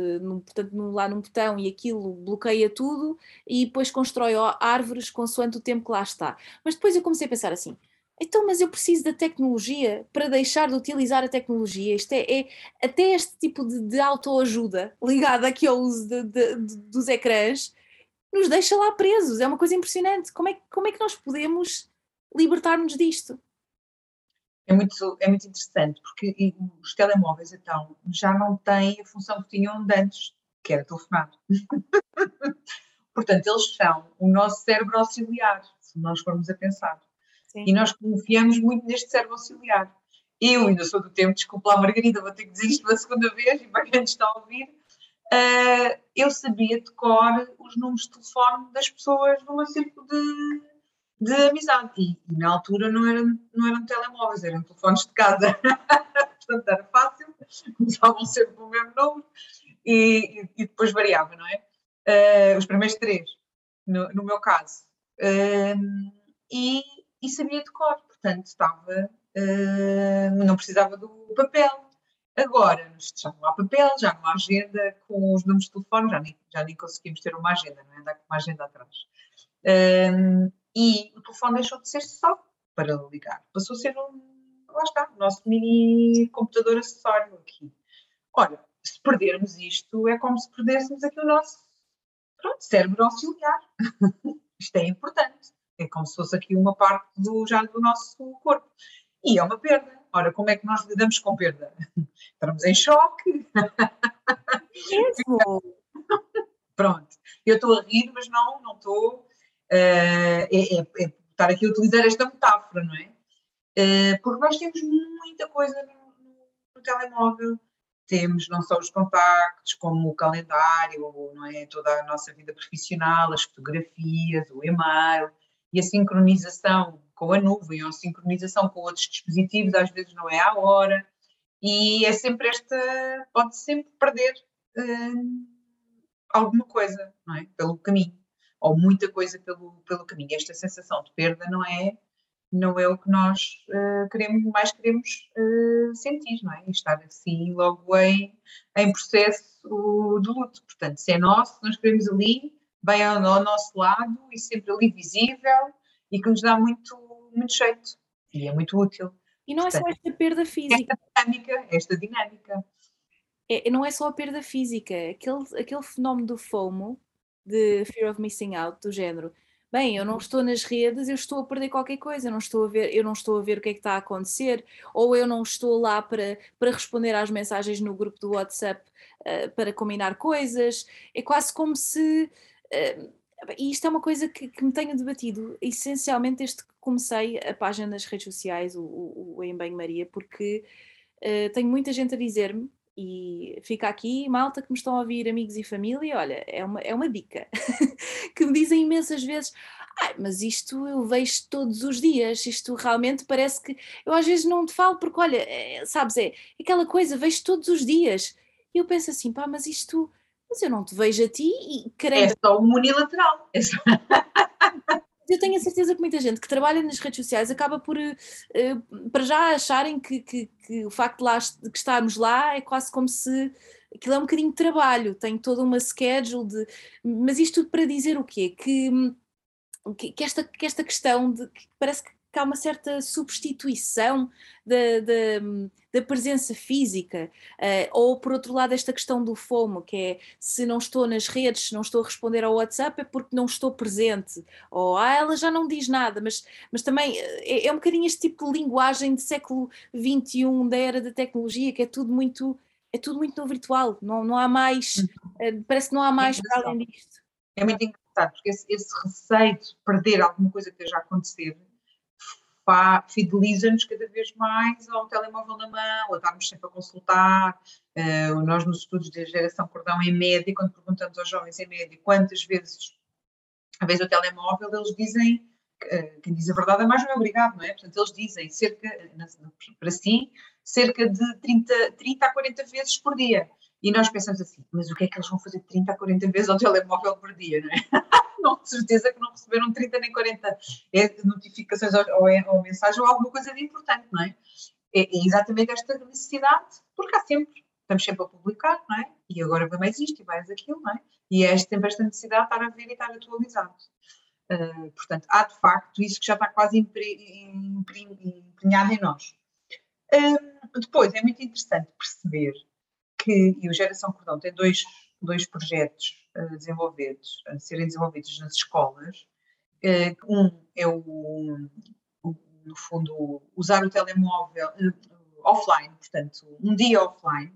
lá num botão e aquilo bloqueia tudo e depois constrói árvores consoante o tempo que lá está. Mas depois eu comecei a pensar assim, então, mas eu preciso da tecnologia para deixar de utilizar a tecnologia. Isto é, é até este tipo de, de autoajuda ligada aqui ao uso de, de, dos ecrãs nos deixa lá presos. É uma coisa impressionante. Como é, como é que nós podemos libertar-nos disto? É muito, é muito interessante, porque os telemóveis, então, já não têm a função que tinham antes, que era telefonar. Portanto, eles são o nosso cérebro auxiliar, se nós formos a pensar. Sim. E nós confiamos muito neste servo auxiliar. Eu ainda sou do tempo, desculpa lá, Margarida, vou ter que dizer isto uma segunda vez, e para quem está a ouvir, uh, eu sabia de cor os números de telefone das pessoas meu círculo de, de amizade. E, na altura não eram, não eram telemóveis, eram telefones de casa. Portanto, era fácil, começavam sempre com o mesmo número e, e depois variava, não é? Uh, os primeiros três, no, no meu caso. Uh, e e sabia de cor, portanto estava, uh, não precisava do papel. Agora, já não há papel, já não há agenda com os números de telefone, já nem, já nem conseguimos ter uma agenda, não é? Andar com uma agenda atrás. Um, e o telefone deixou de ser só para ligar, passou a ser um, lá está, o nosso mini computador acessório aqui. Ora, se perdermos isto, é como se perdêssemos aqui o nosso pronto, cérebro auxiliar. isto é importante. É como se fosse aqui uma parte do, já do nosso corpo. E é uma perda. Ora, como é que nós lidamos com perda? Estamos em choque. Mesmo? Pronto. Eu estou a rir, mas não, não estou. Uh, é, é, é, estar aqui a utilizar esta metáfora, não é? Uh, porque nós temos muita coisa no, no, no, telemóvel. Temos não só os contactos, como o calendário, não é? toda a nossa vida profissional, as fotografias, o e-mail, e a sincronização com a nuvem ou a sincronização com outros dispositivos às vezes não é à hora e é sempre esta, pode sempre perder uh, alguma coisa, não é? Pelo caminho, ou muita coisa pelo, pelo caminho. Esta sensação de perda não é, não é o que nós uh, queremos, mais queremos uh, sentir, não é? estar assim logo em, em processo de luto. Portanto, se é nosso, nós queremos ali, bem ao, ao nosso lado e sempre ali visível e que nos dá muito, muito jeito e é muito útil. E não Portanto, é só esta perda física. Esta dinâmica, esta dinâmica. É, não é só a perda física, aquele, aquele fenómeno do FOMO, de Fear of Missing Out, do género. Bem, eu não estou nas redes, eu estou a perder qualquer coisa, eu não estou a ver, eu não estou a ver o que é que está a acontecer, ou eu não estou lá para, para responder às mensagens no grupo do WhatsApp uh, para combinar coisas. É quase como se e isto é uma coisa que, que, me tenho debatido essencialmente desde que comecei a página nas redes sociais, o, o, o Em Bem Maria, porque uh, tenho muita gente a dizer-me, e fica aqui, malta que me estão a ouvir, amigos e família, olha, é uma, é uma dica, que me dizem imensas vezes, mas isto eu vejo todos os dias, isto realmente parece que, eu às vezes não te falo porque, olha, é, sabes, é aquela coisa, vejo todos os dias, e eu penso assim, pá, mas isto mas eu não te vejo a ti e caramba. É só um unilateral. É só... eu tenho a certeza que muita gente que trabalha nas redes sociais acaba por, uh, para já acharem que, que, que, o facto de, lá, de estarmos lá é quase como se aquilo é um bocadinho de trabalho, tem toda uma schedule de. Mas isto tudo para dizer o quê? Que, que, que esta, que esta questão de que parece que que há uma certa substituição da, da, da presença física, uh, ou por outro lado, esta questão do FOMO, que é se não estou nas redes, se não estou a responder ao WhatsApp, é porque não estou presente, ou ah, ela já não diz nada, mas, mas também é, é um bocadinho este tipo de linguagem de século XXI, da era da tecnologia, que é tudo muito. É tudo muito no virtual, não, não há mais, uh, parece que não há mais é para além disto. É muito engraçado, porque esse, esse receio de perder alguma coisa que esteja a acontecer fideliza-nos cada vez mais ao telemóvel na mão, a estarmos sempre a consultar. Uh, nós, nos estudos da geração cordão, em média, quando perguntamos aos jovens em média quantas vezes vez o telemóvel, eles dizem, uh, quem diz a verdade é mais é obrigado, não é? Portanto, eles dizem cerca, para si, cerca de 30, 30 a 40 vezes por dia. E nós pensamos assim, mas o que é que eles vão fazer 30 a 40 vezes ao telemóvel por dia, não é? não, de certeza que não receberam 30 nem 40 é, notificações ou, ou, ou mensagens ou alguma coisa de importante, não é? é? É exatamente esta necessidade, porque há sempre, estamos sempre a publicar, não é? E agora vai mais isto e mais aquilo, não é? E é sempre esta necessidade de estar a ver e estar atualizado. Uh, portanto, há de facto isso que já está quase empenhado em nós. Uh, depois, é muito interessante perceber que, e o Geração Cordão tem dois dois projetos uh, desenvolvidos, a serem desenvolvidos nas escolas. Uh, um é o, no fundo, usar o telemóvel uh, offline, portanto, um dia offline,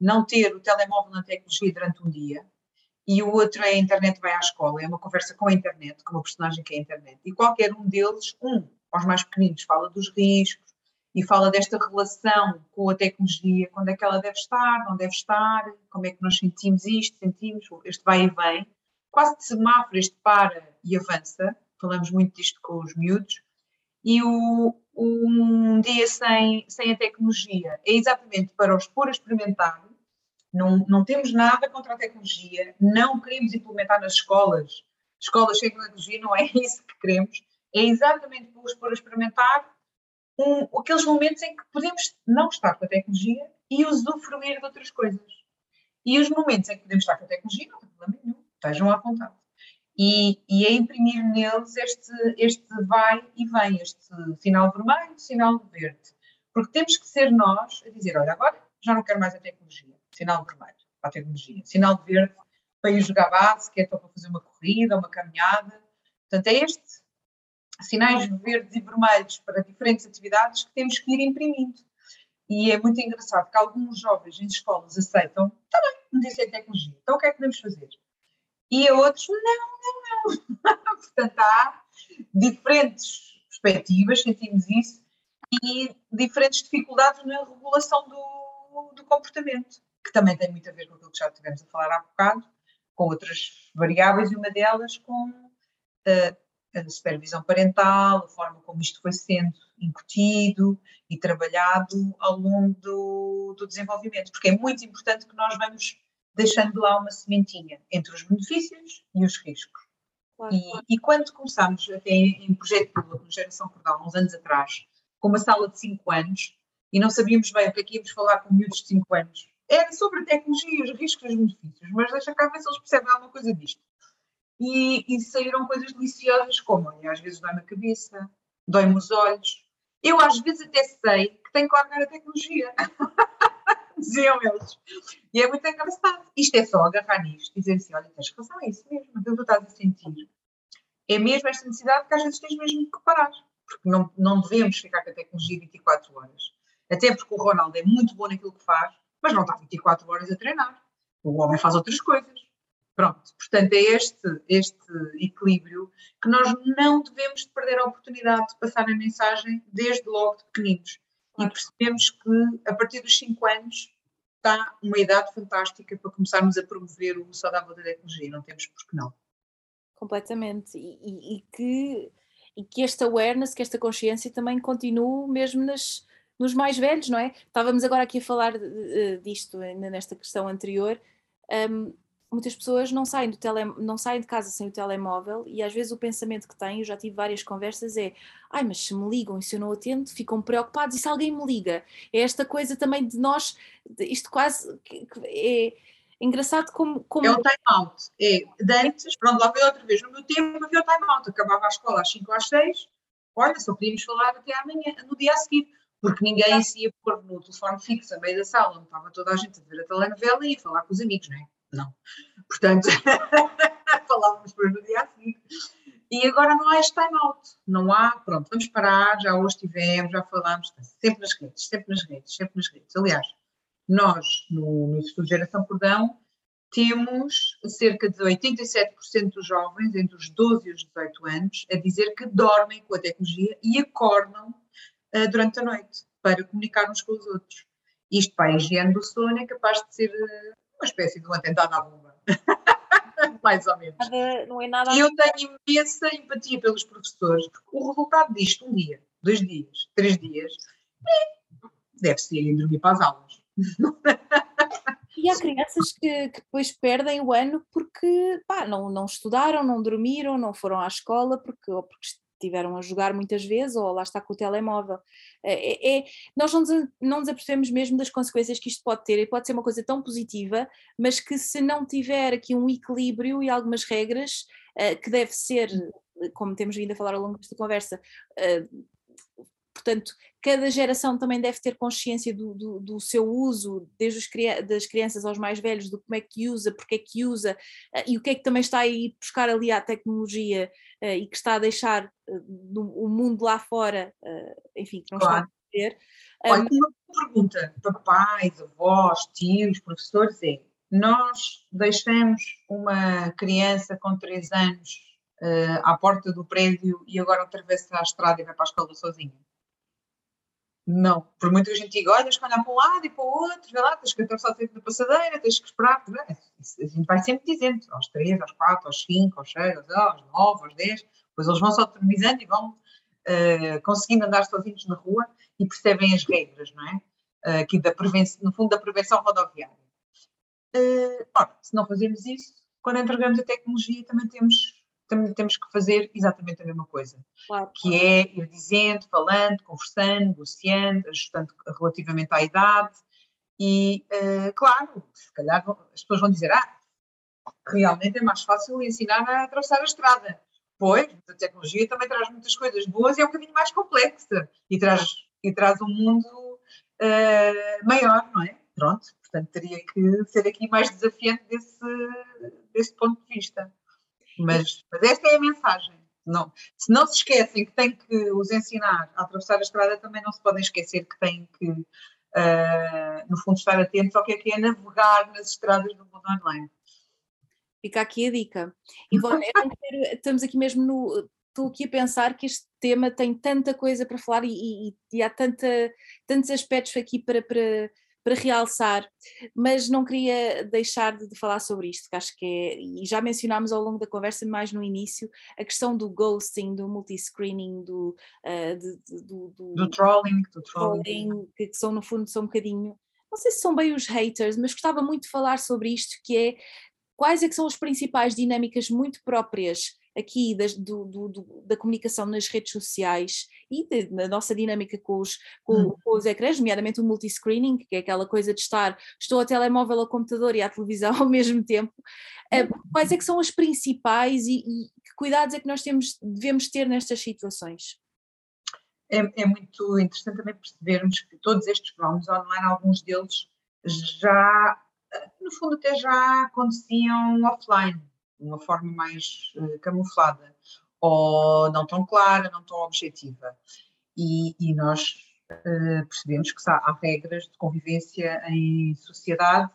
não ter o telemóvel na tecnologia durante um dia, e o outro é a internet vai à escola, é uma conversa com a internet, com uma personagem que é a internet. E qualquer um deles, um, aos mais pequeninos, fala dos riscos, e fala desta relação com a tecnologia, quando é que ela deve estar, não deve estar, como é que nós sentimos isto, sentimos este vai e vem, quase de semáforo, este para e avança, falamos muito disto com os miúdos, e o, um dia sem, sem a tecnologia é exatamente para os pôr a experimentar, não, não temos nada contra a tecnologia, não queremos implementar nas escolas, escolas sem tecnologia, não é isso que queremos, é exatamente para os pôr a experimentar um, aqueles momentos em que podemos não estar com a tecnologia e usufruir de outras coisas. E os momentos em que podemos estar com a tecnologia, não tem problema nenhum, estejam à vontade. E, e é imprimir neles este, este vai e vem, este sinal vermelho, sinal verde. Porque temos que ser nós a dizer: olha, agora já não quero mais a tecnologia. Sinal vermelho para a tecnologia. Sinal verde para ir jogar base, que é para fazer uma corrida, uma caminhada. Portanto, é este sinais verdes e vermelhos para diferentes atividades que temos que ir imprimindo. E é muito engraçado que alguns jovens em escolas aceitam, está bem, não dizem tecnologia, então o que é que podemos fazer? E a outros, não, não, não. Portanto, há diferentes perspectivas, sentimos isso, e diferentes dificuldades na regulação do, do comportamento, que também tem muito a ver com aquilo que já tivemos a falar há bocado, com outras variáveis, e uma delas com uh, a supervisão parental, a forma como isto foi sendo incutido e trabalhado ao longo do, do desenvolvimento, porque é muito importante que nós vamos deixando lá uma sementinha entre os benefícios e os riscos. Claro. E, e, quando começámos até em projeto no Geração Portugal, uns anos atrás, com uma sala de 5 anos, e não sabíamos bem o que é que íamos falar com miúdos de 5 anos, era sobre a tecnologia, os riscos e os benefícios, mas deixa cá ver se eles percebem alguma coisa disto e, e saíram coisas deliciosas como, às vezes dói-me a cabeça, dói-me os olhos. Eu às vezes até sei que tenho que largar a tecnologia. Diziam eles. E é muito engraçado. Isto é só agarrar nisto dizer assim, olha, tens razão, é isso mesmo, aquilo que tu estás a sentir. É mesmo esta necessidade que às vezes tens mesmo que parar. Porque não, não devemos ficar com a tecnologia 24 horas. Até porque o Ronaldo é muito bom naquilo que faz, mas não está 24 horas a treinar. O homem faz outras coisas. Pronto, portanto, é este, este equilíbrio que nós não devemos perder a oportunidade de passar a mensagem desde logo de pequeninos. E percebemos que a partir dos 5 anos está uma idade fantástica para começarmos a promover o saudável da tecnologia, não temos por que não. Completamente. E, e, e, que, e que esta awareness, que esta consciência também continue mesmo nas, nos mais velhos, não é? Estávamos agora aqui a falar disto nesta questão anterior. Um, muitas pessoas não saem, do tele, não saem de casa sem o telemóvel e às vezes o pensamento que têm, eu já tive várias conversas, é ai, mas se me ligam e se eu não atendo, ficam preocupados e se alguém me liga? É esta coisa também de nós, isto quase é engraçado como. como... É o time-out. É, de antes, pronto, lá veio outra vez, no meu tempo havia o time-out, acabava a escola às 5 às 6, olha, só podíamos falar até amanhã, no dia a seguir, porque ninguém se ia pôr no telefone fixo a meio da sala, onde estava toda a gente a ver a telenovela e ia falar com os amigos, não é? Não. Portanto, falávamos depois no dia a. E agora não há este time-out, não há, pronto, vamos parar, já hoje tivemos, já falámos, sempre nas redes, sempre nas redes, sempre nas redes. Aliás, nós, no, no Instituto Geração Perdão, temos cerca de 87% dos jovens entre os 12 e os 18 anos a dizer que dormem com a tecnologia e acordam uh, durante a noite para comunicar uns com os outros. Isto para a higiene do sono é capaz de ser uh, uma espécie de um atentado à bomba. Mais ou menos. Nada, não é nada. E eu tenho imensa empatia pelos professores, porque o resultado disto, um dia, dois dias, três dias, é, deve ser ir dormir para as aulas. E há crianças que, que, depois perdem o ano porque pá, não, não estudaram, não dormiram, não foram à escola, porque, ou porque estiveram a jogar muitas vezes, ou lá está com o telemóvel. É, é, é nós não nos, não nos apercebemos mesmo das consequências que isto pode ter, e pode ser uma coisa tão positiva, mas que se não tiver aqui um equilíbrio e algumas regras, uh, que deve ser, como temos vindo a falar ao longo desta conversa, uh, Portanto, cada geração também deve ter consciência do, do, do seu uso, desde os, das crianças aos mais velhos, do como é que usa, porque é que usa eh, e o que é que também está aí buscar ali à tecnologia eh, e que está a deixar eh, o mundo lá fora, enfim, que não claro. está a ter. Olha, uma pergunta para pais, avós, tios, professores é: nós deixamos uma criança com 3 anos uh, à porta do prédio e agora atravessa a estrada e vai para a escola sozinha? Não. Por muito que a gente diga, olha, escolha para um lado e para o outro, vê lá, tens que atravessar dentro da passadeira, tens que esperar. É? A gente vai sempre dizendo, aos 3, aos 4, aos 5, aos 6, aos 9, aos 10, depois eles vão só autonomizando e vão uh, conseguindo andar sozinhos na rua e percebem as regras, não é? Uh, aqui da prevenção, no fundo da prevenção rodoviária. Uh, ora, se não fazemos isso, quando entregamos a tecnologia também temos também temos que fazer exatamente a mesma coisa, claro. que é ir dizendo, falando, conversando, negociando, ajustando relativamente à idade e, uh, claro, se calhar as pessoas vão dizer, ah, realmente é mais fácil ensinar a atravessar a estrada. Pois, a tecnologia também traz muitas coisas boas e é um bocadinho mais complexa e traz, e traz um mundo uh, maior, não é? Pronto, portanto teria que ser aqui mais desafiante desse, desse ponto de vista. Mas, mas esta é a mensagem. Não, se não se esquecem que têm que os ensinar a atravessar a estrada, também não se podem esquecer que têm que, uh, no fundo, estar atentos ao que é que é navegar nas estradas do mundo online. Fica aqui a dica. Ivone, estamos aqui mesmo no. Estou aqui a pensar que este tema tem tanta coisa para falar e, e, e há tanta, tantos aspectos aqui para, para, para realçar, mas não queria deixar de, de, falar sobre isto, que acho que é, e já mencionámos ao longo da conversa, mais no início, a questão do ghosting, do multiscreening, do, uh, de, do, do, do, trolling, do trolling. Que, que são no fundo são um bocadinho, não sei se são bem os haters, mas gostava muito de falar sobre isto, que é quais é que são as principais dinâmicas muito próprias aqui das, do, do, do, da comunicação nas redes sociais e da nossa dinâmica com os, com, hum. com os ecrãs, nomeadamente o multiscreening, que é aquela coisa de estar, estou ao telemóvel, ao computador e à televisão ao mesmo tempo. Eh, hum. quais é que são as principais e, e que cuidados é que nós temos, devemos ter nestas situações? É, é, muito interessante também percebermos que todos estes fenómenos online, alguns deles já, no fundo, até já aconteciam offline de uma forma mais uh, camuflada ou não tão clara, não tão objetiva. E, e nós uh, percebemos que há, há, regras de convivência em sociedade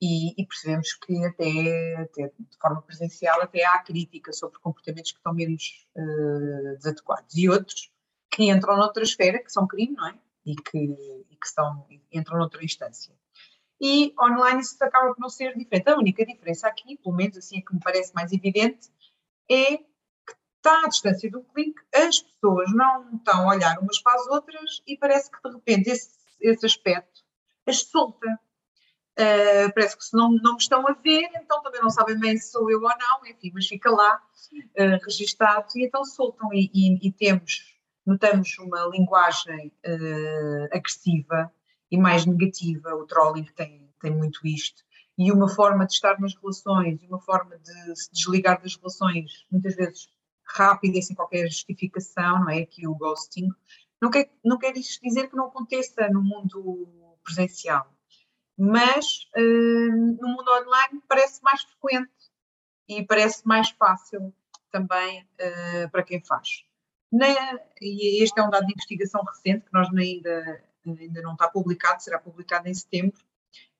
e, e percebemos que até, até, de forma presencial até há crítica sobre comportamentos que estão menos uh, desadequados e outros que entram noutra esfera, que são crime, não é? E que, e que entram noutra instância e online isso acaba por não ser diferente. A única diferença aqui, pelo menos assim é que me parece mais evidente, é que está à distância do clique, as pessoas não estão a olhar umas para as outras e parece que de repente esse, esse aspecto as solta. Uh, parece que se não, não me estão a ver, então também não sabem bem se sou eu ou não, enfim, mas fica lá uh, registado e então soltam e, e, e temos, notamos uma linguagem uh, agressiva e mais negativa. O trolling tem, tem muito isto. E uma forma de estar nas relações, uma forma de se desligar das relações, muitas vezes rápida e sem qualquer justificação, não é? Aqui o ghosting. Não quer, não quer dizer que não aconteça no mundo presencial, mas uh, no mundo online parece mais frequente e parece mais fácil também uh, para quem faz. Na, e este é um dado de investigação recente que nós ainda, ainda não está publicado, será publicado em setembro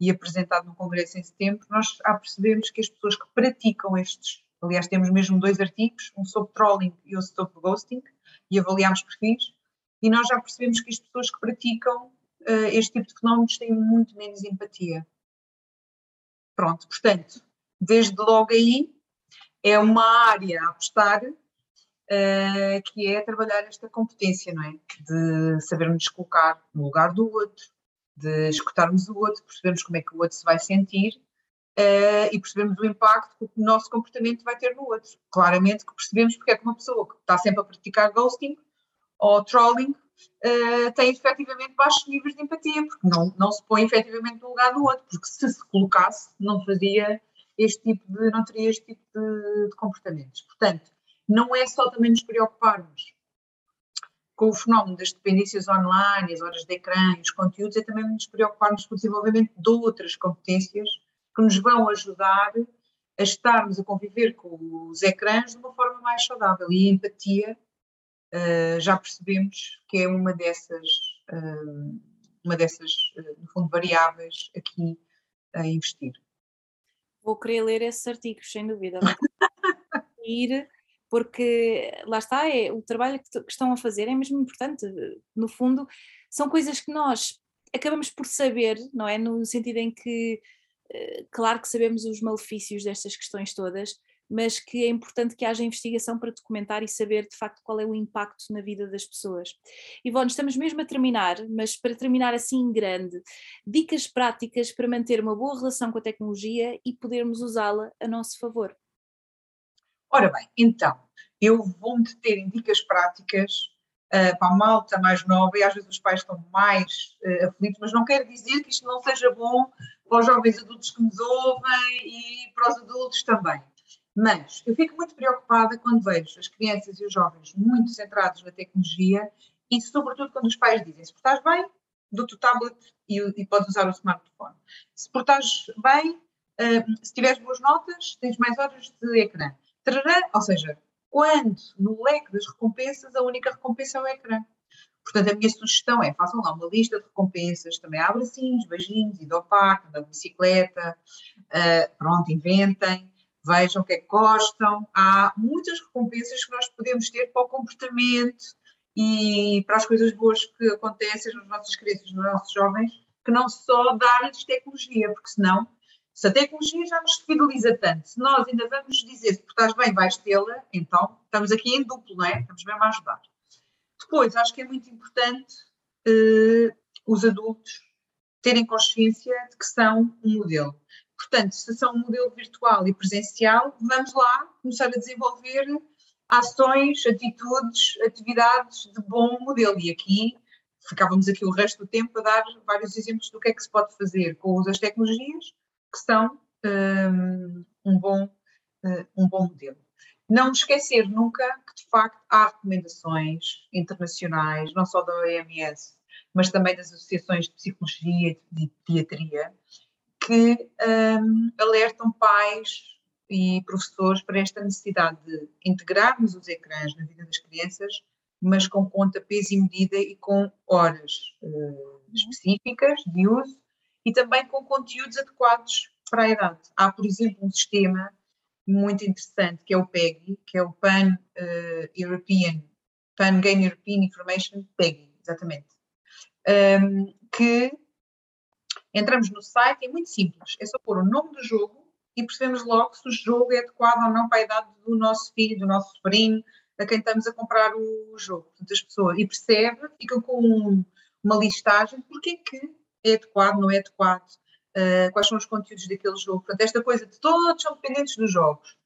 e apresentado no Congresso em setembro. Nós percebemos que as pessoas que praticam estes, aliás, temos mesmo dois artigos, um sobre trolling e outro sobre ghosting, e avaliámos perfis, e nós já percebemos que as pessoas que praticam uh, este tipo de fenómenos têm muito menos empatia. Pronto, portanto, desde logo aí é uma área a apostar uh, que é trabalhar esta competência, não é? De sabermos colocar no lugar do outro, de escutarmos o outro, percebermos como é que o outro se vai sentir uh, e percebemos o impacto que o nosso comportamento vai ter no outro. Claramente que percebemos porque é que uma pessoa que está sempre a praticar ghosting ou trolling uh, tem efetivamente baixos níveis de empatia, porque não, não se põe efetivamente no lugar do outro, porque se se colocasse não fazia este tipo de, não teria este tipo de, de comportamentos. Portanto, não é só também nos preocuparmos com o fenómeno das dependências online, as horas de ecrã e os conteúdos, é também nos preocuparmos com o desenvolvimento de outras competências que nos vão ajudar a estarmos a conviver com os ecrãs de uma forma mais saudável. E a empatia, uh, já percebemos que é uma dessas, uh, uma dessas, uh, no fundo, variáveis aqui a investir vou querer ler esses artigos, sem dúvida. ir, porque lá está, é, o trabalho que, que estão a fazer é mesmo importante. No fundo, são coisas que nós acabamos por saber, não é? No sentido em que, eh, claro que sabemos os malefícios destas questões todas, mas que é importante que haja investigação para documentar e saber de facto qual é o impacto na vida das pessoas. Ivone, estamos mesmo a terminar, mas para terminar assim em grande, dicas práticas para manter uma boa relação com a tecnologia e podermos usá-la a nosso favor. Ora bem, então, eu vou me deter em dicas práticas uh, para a malta mais nova e às vezes os pais estão mais uh, aflitos, mas não quer dizer que isto não seja bom para os jovens adultos que nos ouvem e para os adultos também. Mas eu fico muito preocupada quando vejo as crianças e os jovens muito centrados na tecnologia e, sobretudo, quando os pais dizem: se portares bem, dou-te o tablet e, e podes usar o smartphone. Se portares bem, uh, se tiveres boas notas, tens mais horas de ecrã. Ou seja, quando no leque das recompensas a única recompensa é o ecrã. Portanto, a minha sugestão é façam lá uma lista de recompensas, também há abracinhos, beijinhos, ir ao parque, andar de bicicleta, uh, pronto, inventem vejam o que é que gostam. Há muitas recompensas que nós podemos ter para o comportamento e para as coisas boas que acontecem nas nossas crianças, nos nossos jovens, que não só dar-lhes tecnologia, porque senão, se a tecnologia já nos fideliza tanto, se nós ainda vamos dizer se estás bem, vais tê-la, então estamos aqui em duplo, não é? Estamos mesmo a ajudar. Depois, acho que é muito importante uh, os adultos terem consciência de que são um modelo. Portanto, se são um modelo virtual e presencial, vamos lá começar a desenvolver ações, atitudes, atividades de bom modelo. E aqui ficávamos aqui o resto do tempo a dar vários exemplos do que é que se pode fazer com das tecnologias, que são um, um bom, uh, um bom modelo. Não esquecer nunca que, de facto, há recomendações internacionais, não só da OMS, mas também das associações de psicologia e de pediatria, que um, alertam pais e professores para esta necessidade de integrarmos os ecrãs na vida das crianças, mas com conta, peso e medida e com horas uh, específicas de uso e também com conteúdos adequados para a idade. Há, por exemplo, um sistema muito interessante que é o PEGI, que é o Pan uh, European, Pan Game European Information PEGI, exatamente, um, que Entramos no site, é muito simples, é só pôr o nome do jogo e percebemos logo se o jogo é adequado ou não para a idade do nosso filho, do nosso sobrinho, a quem estamos a comprar o jogo. Portanto, as pessoas, e percebe, ficam com uma listagem, porque é que é adequado, não é adequado, uh, quais são os conteúdos daquele jogo. Portanto, esta coisa de todos são dependentes dos jogos.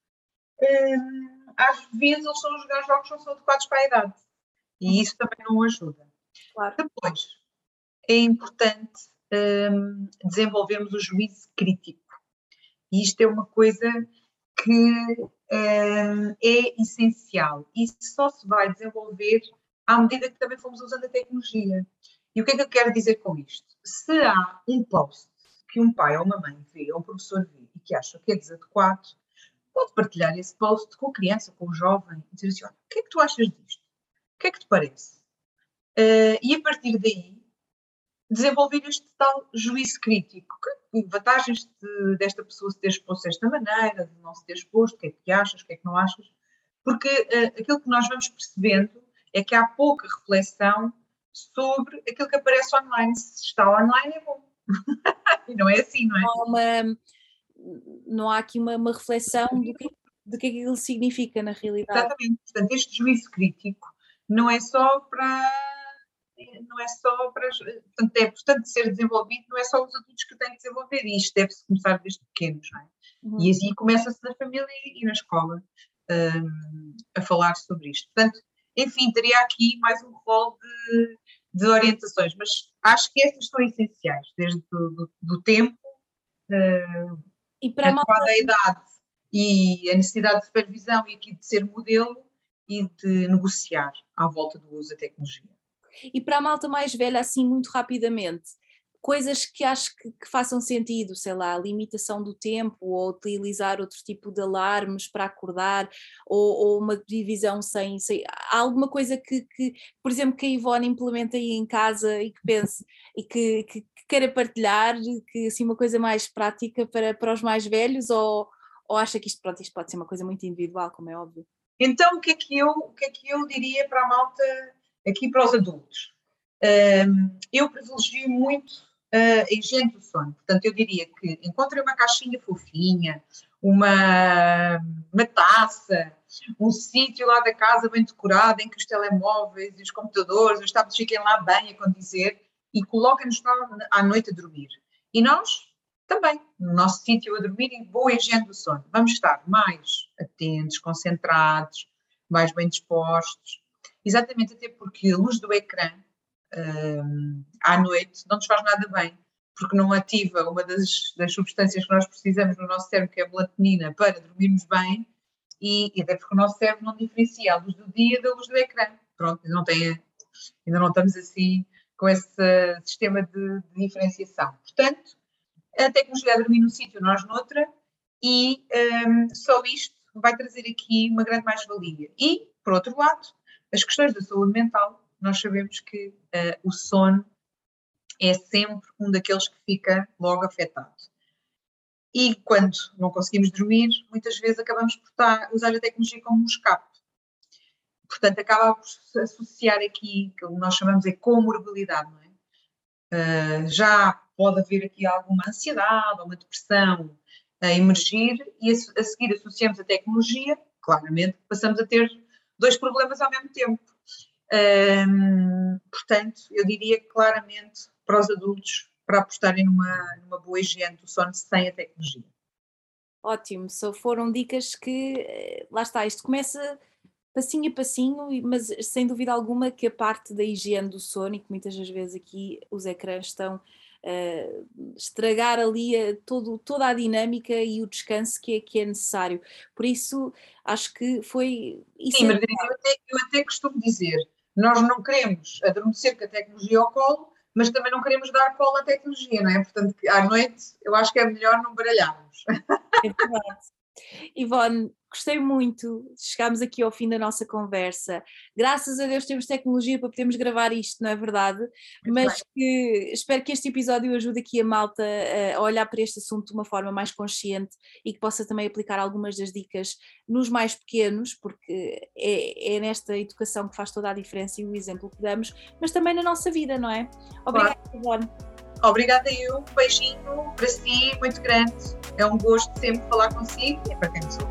Uh, às vezes eles estão a jogar jogos que não são adequados para a idade. E isso também não ajuda. Claro. Depois, é importante um, desenvolvemos o juízo crítico. E isto é uma coisa que um, é essencial e só se vai desenvolver à medida que também fomos usando a tecnologia. E o que é que eu quero dizer com isto? Se há um post que um pai ou uma mãe vê, ou um professor vê, e que acha que é desadequado, pode partilhar esse post com a criança, com o jovem, e dizer assim, o que é que tu achas disto? O que é que te parece? Uh, e a partir daí, desenvolver este tal juízo crítico. Que vantagens de, desta pessoa se ter exposto desta maneira, de não se ter exposto, o que é que achas, o que é que não achas? Porque uh, aquilo que nós vamos percebendo é que há pouca reflexão sobre aquilo que aparece online. Se está online é bom. e não é assim, não é? Não há, uma, não há aqui uma, uma reflexão do que, do que aquilo significa na realidade. Exatamente. Portanto, este juízo crítico não é só para não é só para. Portanto, é importante ser desenvolvido, não é só os adultos que têm que desenvolver, isto deve-se começar desde pequenos, não é? Uhum. E assim começa-se na família e na escola um, a falar sobre isto. Portanto, enfim, teria aqui mais um rol de, de orientações, mas acho que estas são essenciais, desde do, do, do tempo, uh, e para a malta... idade e a necessidade de supervisão e aqui de ser modelo e de negociar à volta do uso da tecnologia. E para a malta mais velha, assim, muito rapidamente, coisas que acho que, que, façam sentido, sei lá, limitação do tempo, ou utilizar outro tipo de alarmes para acordar, ou, ou uma divisão sem, sem. Há alguma coisa que, que, por exemplo, que a Ivone implementa aí em casa e que pense e que, que, que queira partilhar, que assim, uma coisa mais prática para, para os mais velhos, ou, ou acha que isto, pronto, isto pode ser uma coisa muito individual, como é óbvio? Então, o que é que eu, o que é que eu diria para a malta aqui para os adultos. Um, eu privilegio muito uh, a higiene do sono. Portanto, eu diria que encontrem uma caixinha fofinha, uma, uma taça, um sítio lá da casa bem decorado em que os telemóveis e os computadores, os tablets fiquem lá bem a condizer e coloquem-nos à noite a dormir. E nós também, no nosso sítio a dormir e boa higiene do sono. Vamos estar mais atentos, concentrados, mais bem dispostos exatamente até porque a luz do ecrã à noite não nos faz nada bem, porque não ativa uma das, das, substâncias que nós precisamos no nosso cérebro, que é a melatonina, para dormirmos bem, e, e até porque o nosso cérebro não diferencia a luz do dia da luz do ecrã. Pronto, não tem, ainda não estamos assim com esse sistema de, de diferenciação. Portanto, a tecnologia é dormir num sítio, nós noutra, e um, só isto vai trazer aqui uma grande mais-valia. E, por outro lado, as questões da saúde mental, nós sabemos que uh, o sono é sempre um daqueles que fica logo afetado. E quando não conseguimos dormir, muitas vezes acabamos por estar, usar a tecnologia como um escape. Portanto, acaba por associar aqui, que nós chamamos de comorbilidade, não é? Uh, já pode haver aqui alguma ansiedade ou uma depressão a emergir e a, a seguir associamos a tecnologia, claramente passamos a ter dois problemas ao mesmo tempo. Um, portanto, eu diria claramente para os adultos para apostarem numa, numa boa higiene do sono sem a tecnologia. Ótimo, só foram dicas que, eh, lá está, isto começa passinho a passinho, mas sem dúvida alguma que a parte da higiene do sono, e que muitas das vezes aqui os ecrãs estão uh, estragar ali a, todo, toda a dinâmica e o descanso que é, que é necessário. Por isso, acho que foi. Sim, é Margarida, eu até, eu até costumo dizer: nós não queremos adormecer com a tecnologia ao colo, mas também não queremos dar colo à tecnologia, não é? Portanto, à noite eu acho que é melhor não baralharmos. É verdade. Ivone, gostei muito, chegámos aqui ao fim da nossa conversa. Graças a Deus temos tecnologia para podermos gravar isto, não é verdade? Muito Mas que, espero que este episódio ajude aqui a malta a olhar para este assunto de uma forma mais consciente e que possa também aplicar algumas das dicas nos mais pequenos, porque é, é nesta educação que faz toda a diferença e o exemplo que damos, mas também na nossa vida, não é? Obrigada, claro. Ivone. Obrigada eu, um beijinho para si, muito grande. É um gosto sempre falar consigo e para quem sou.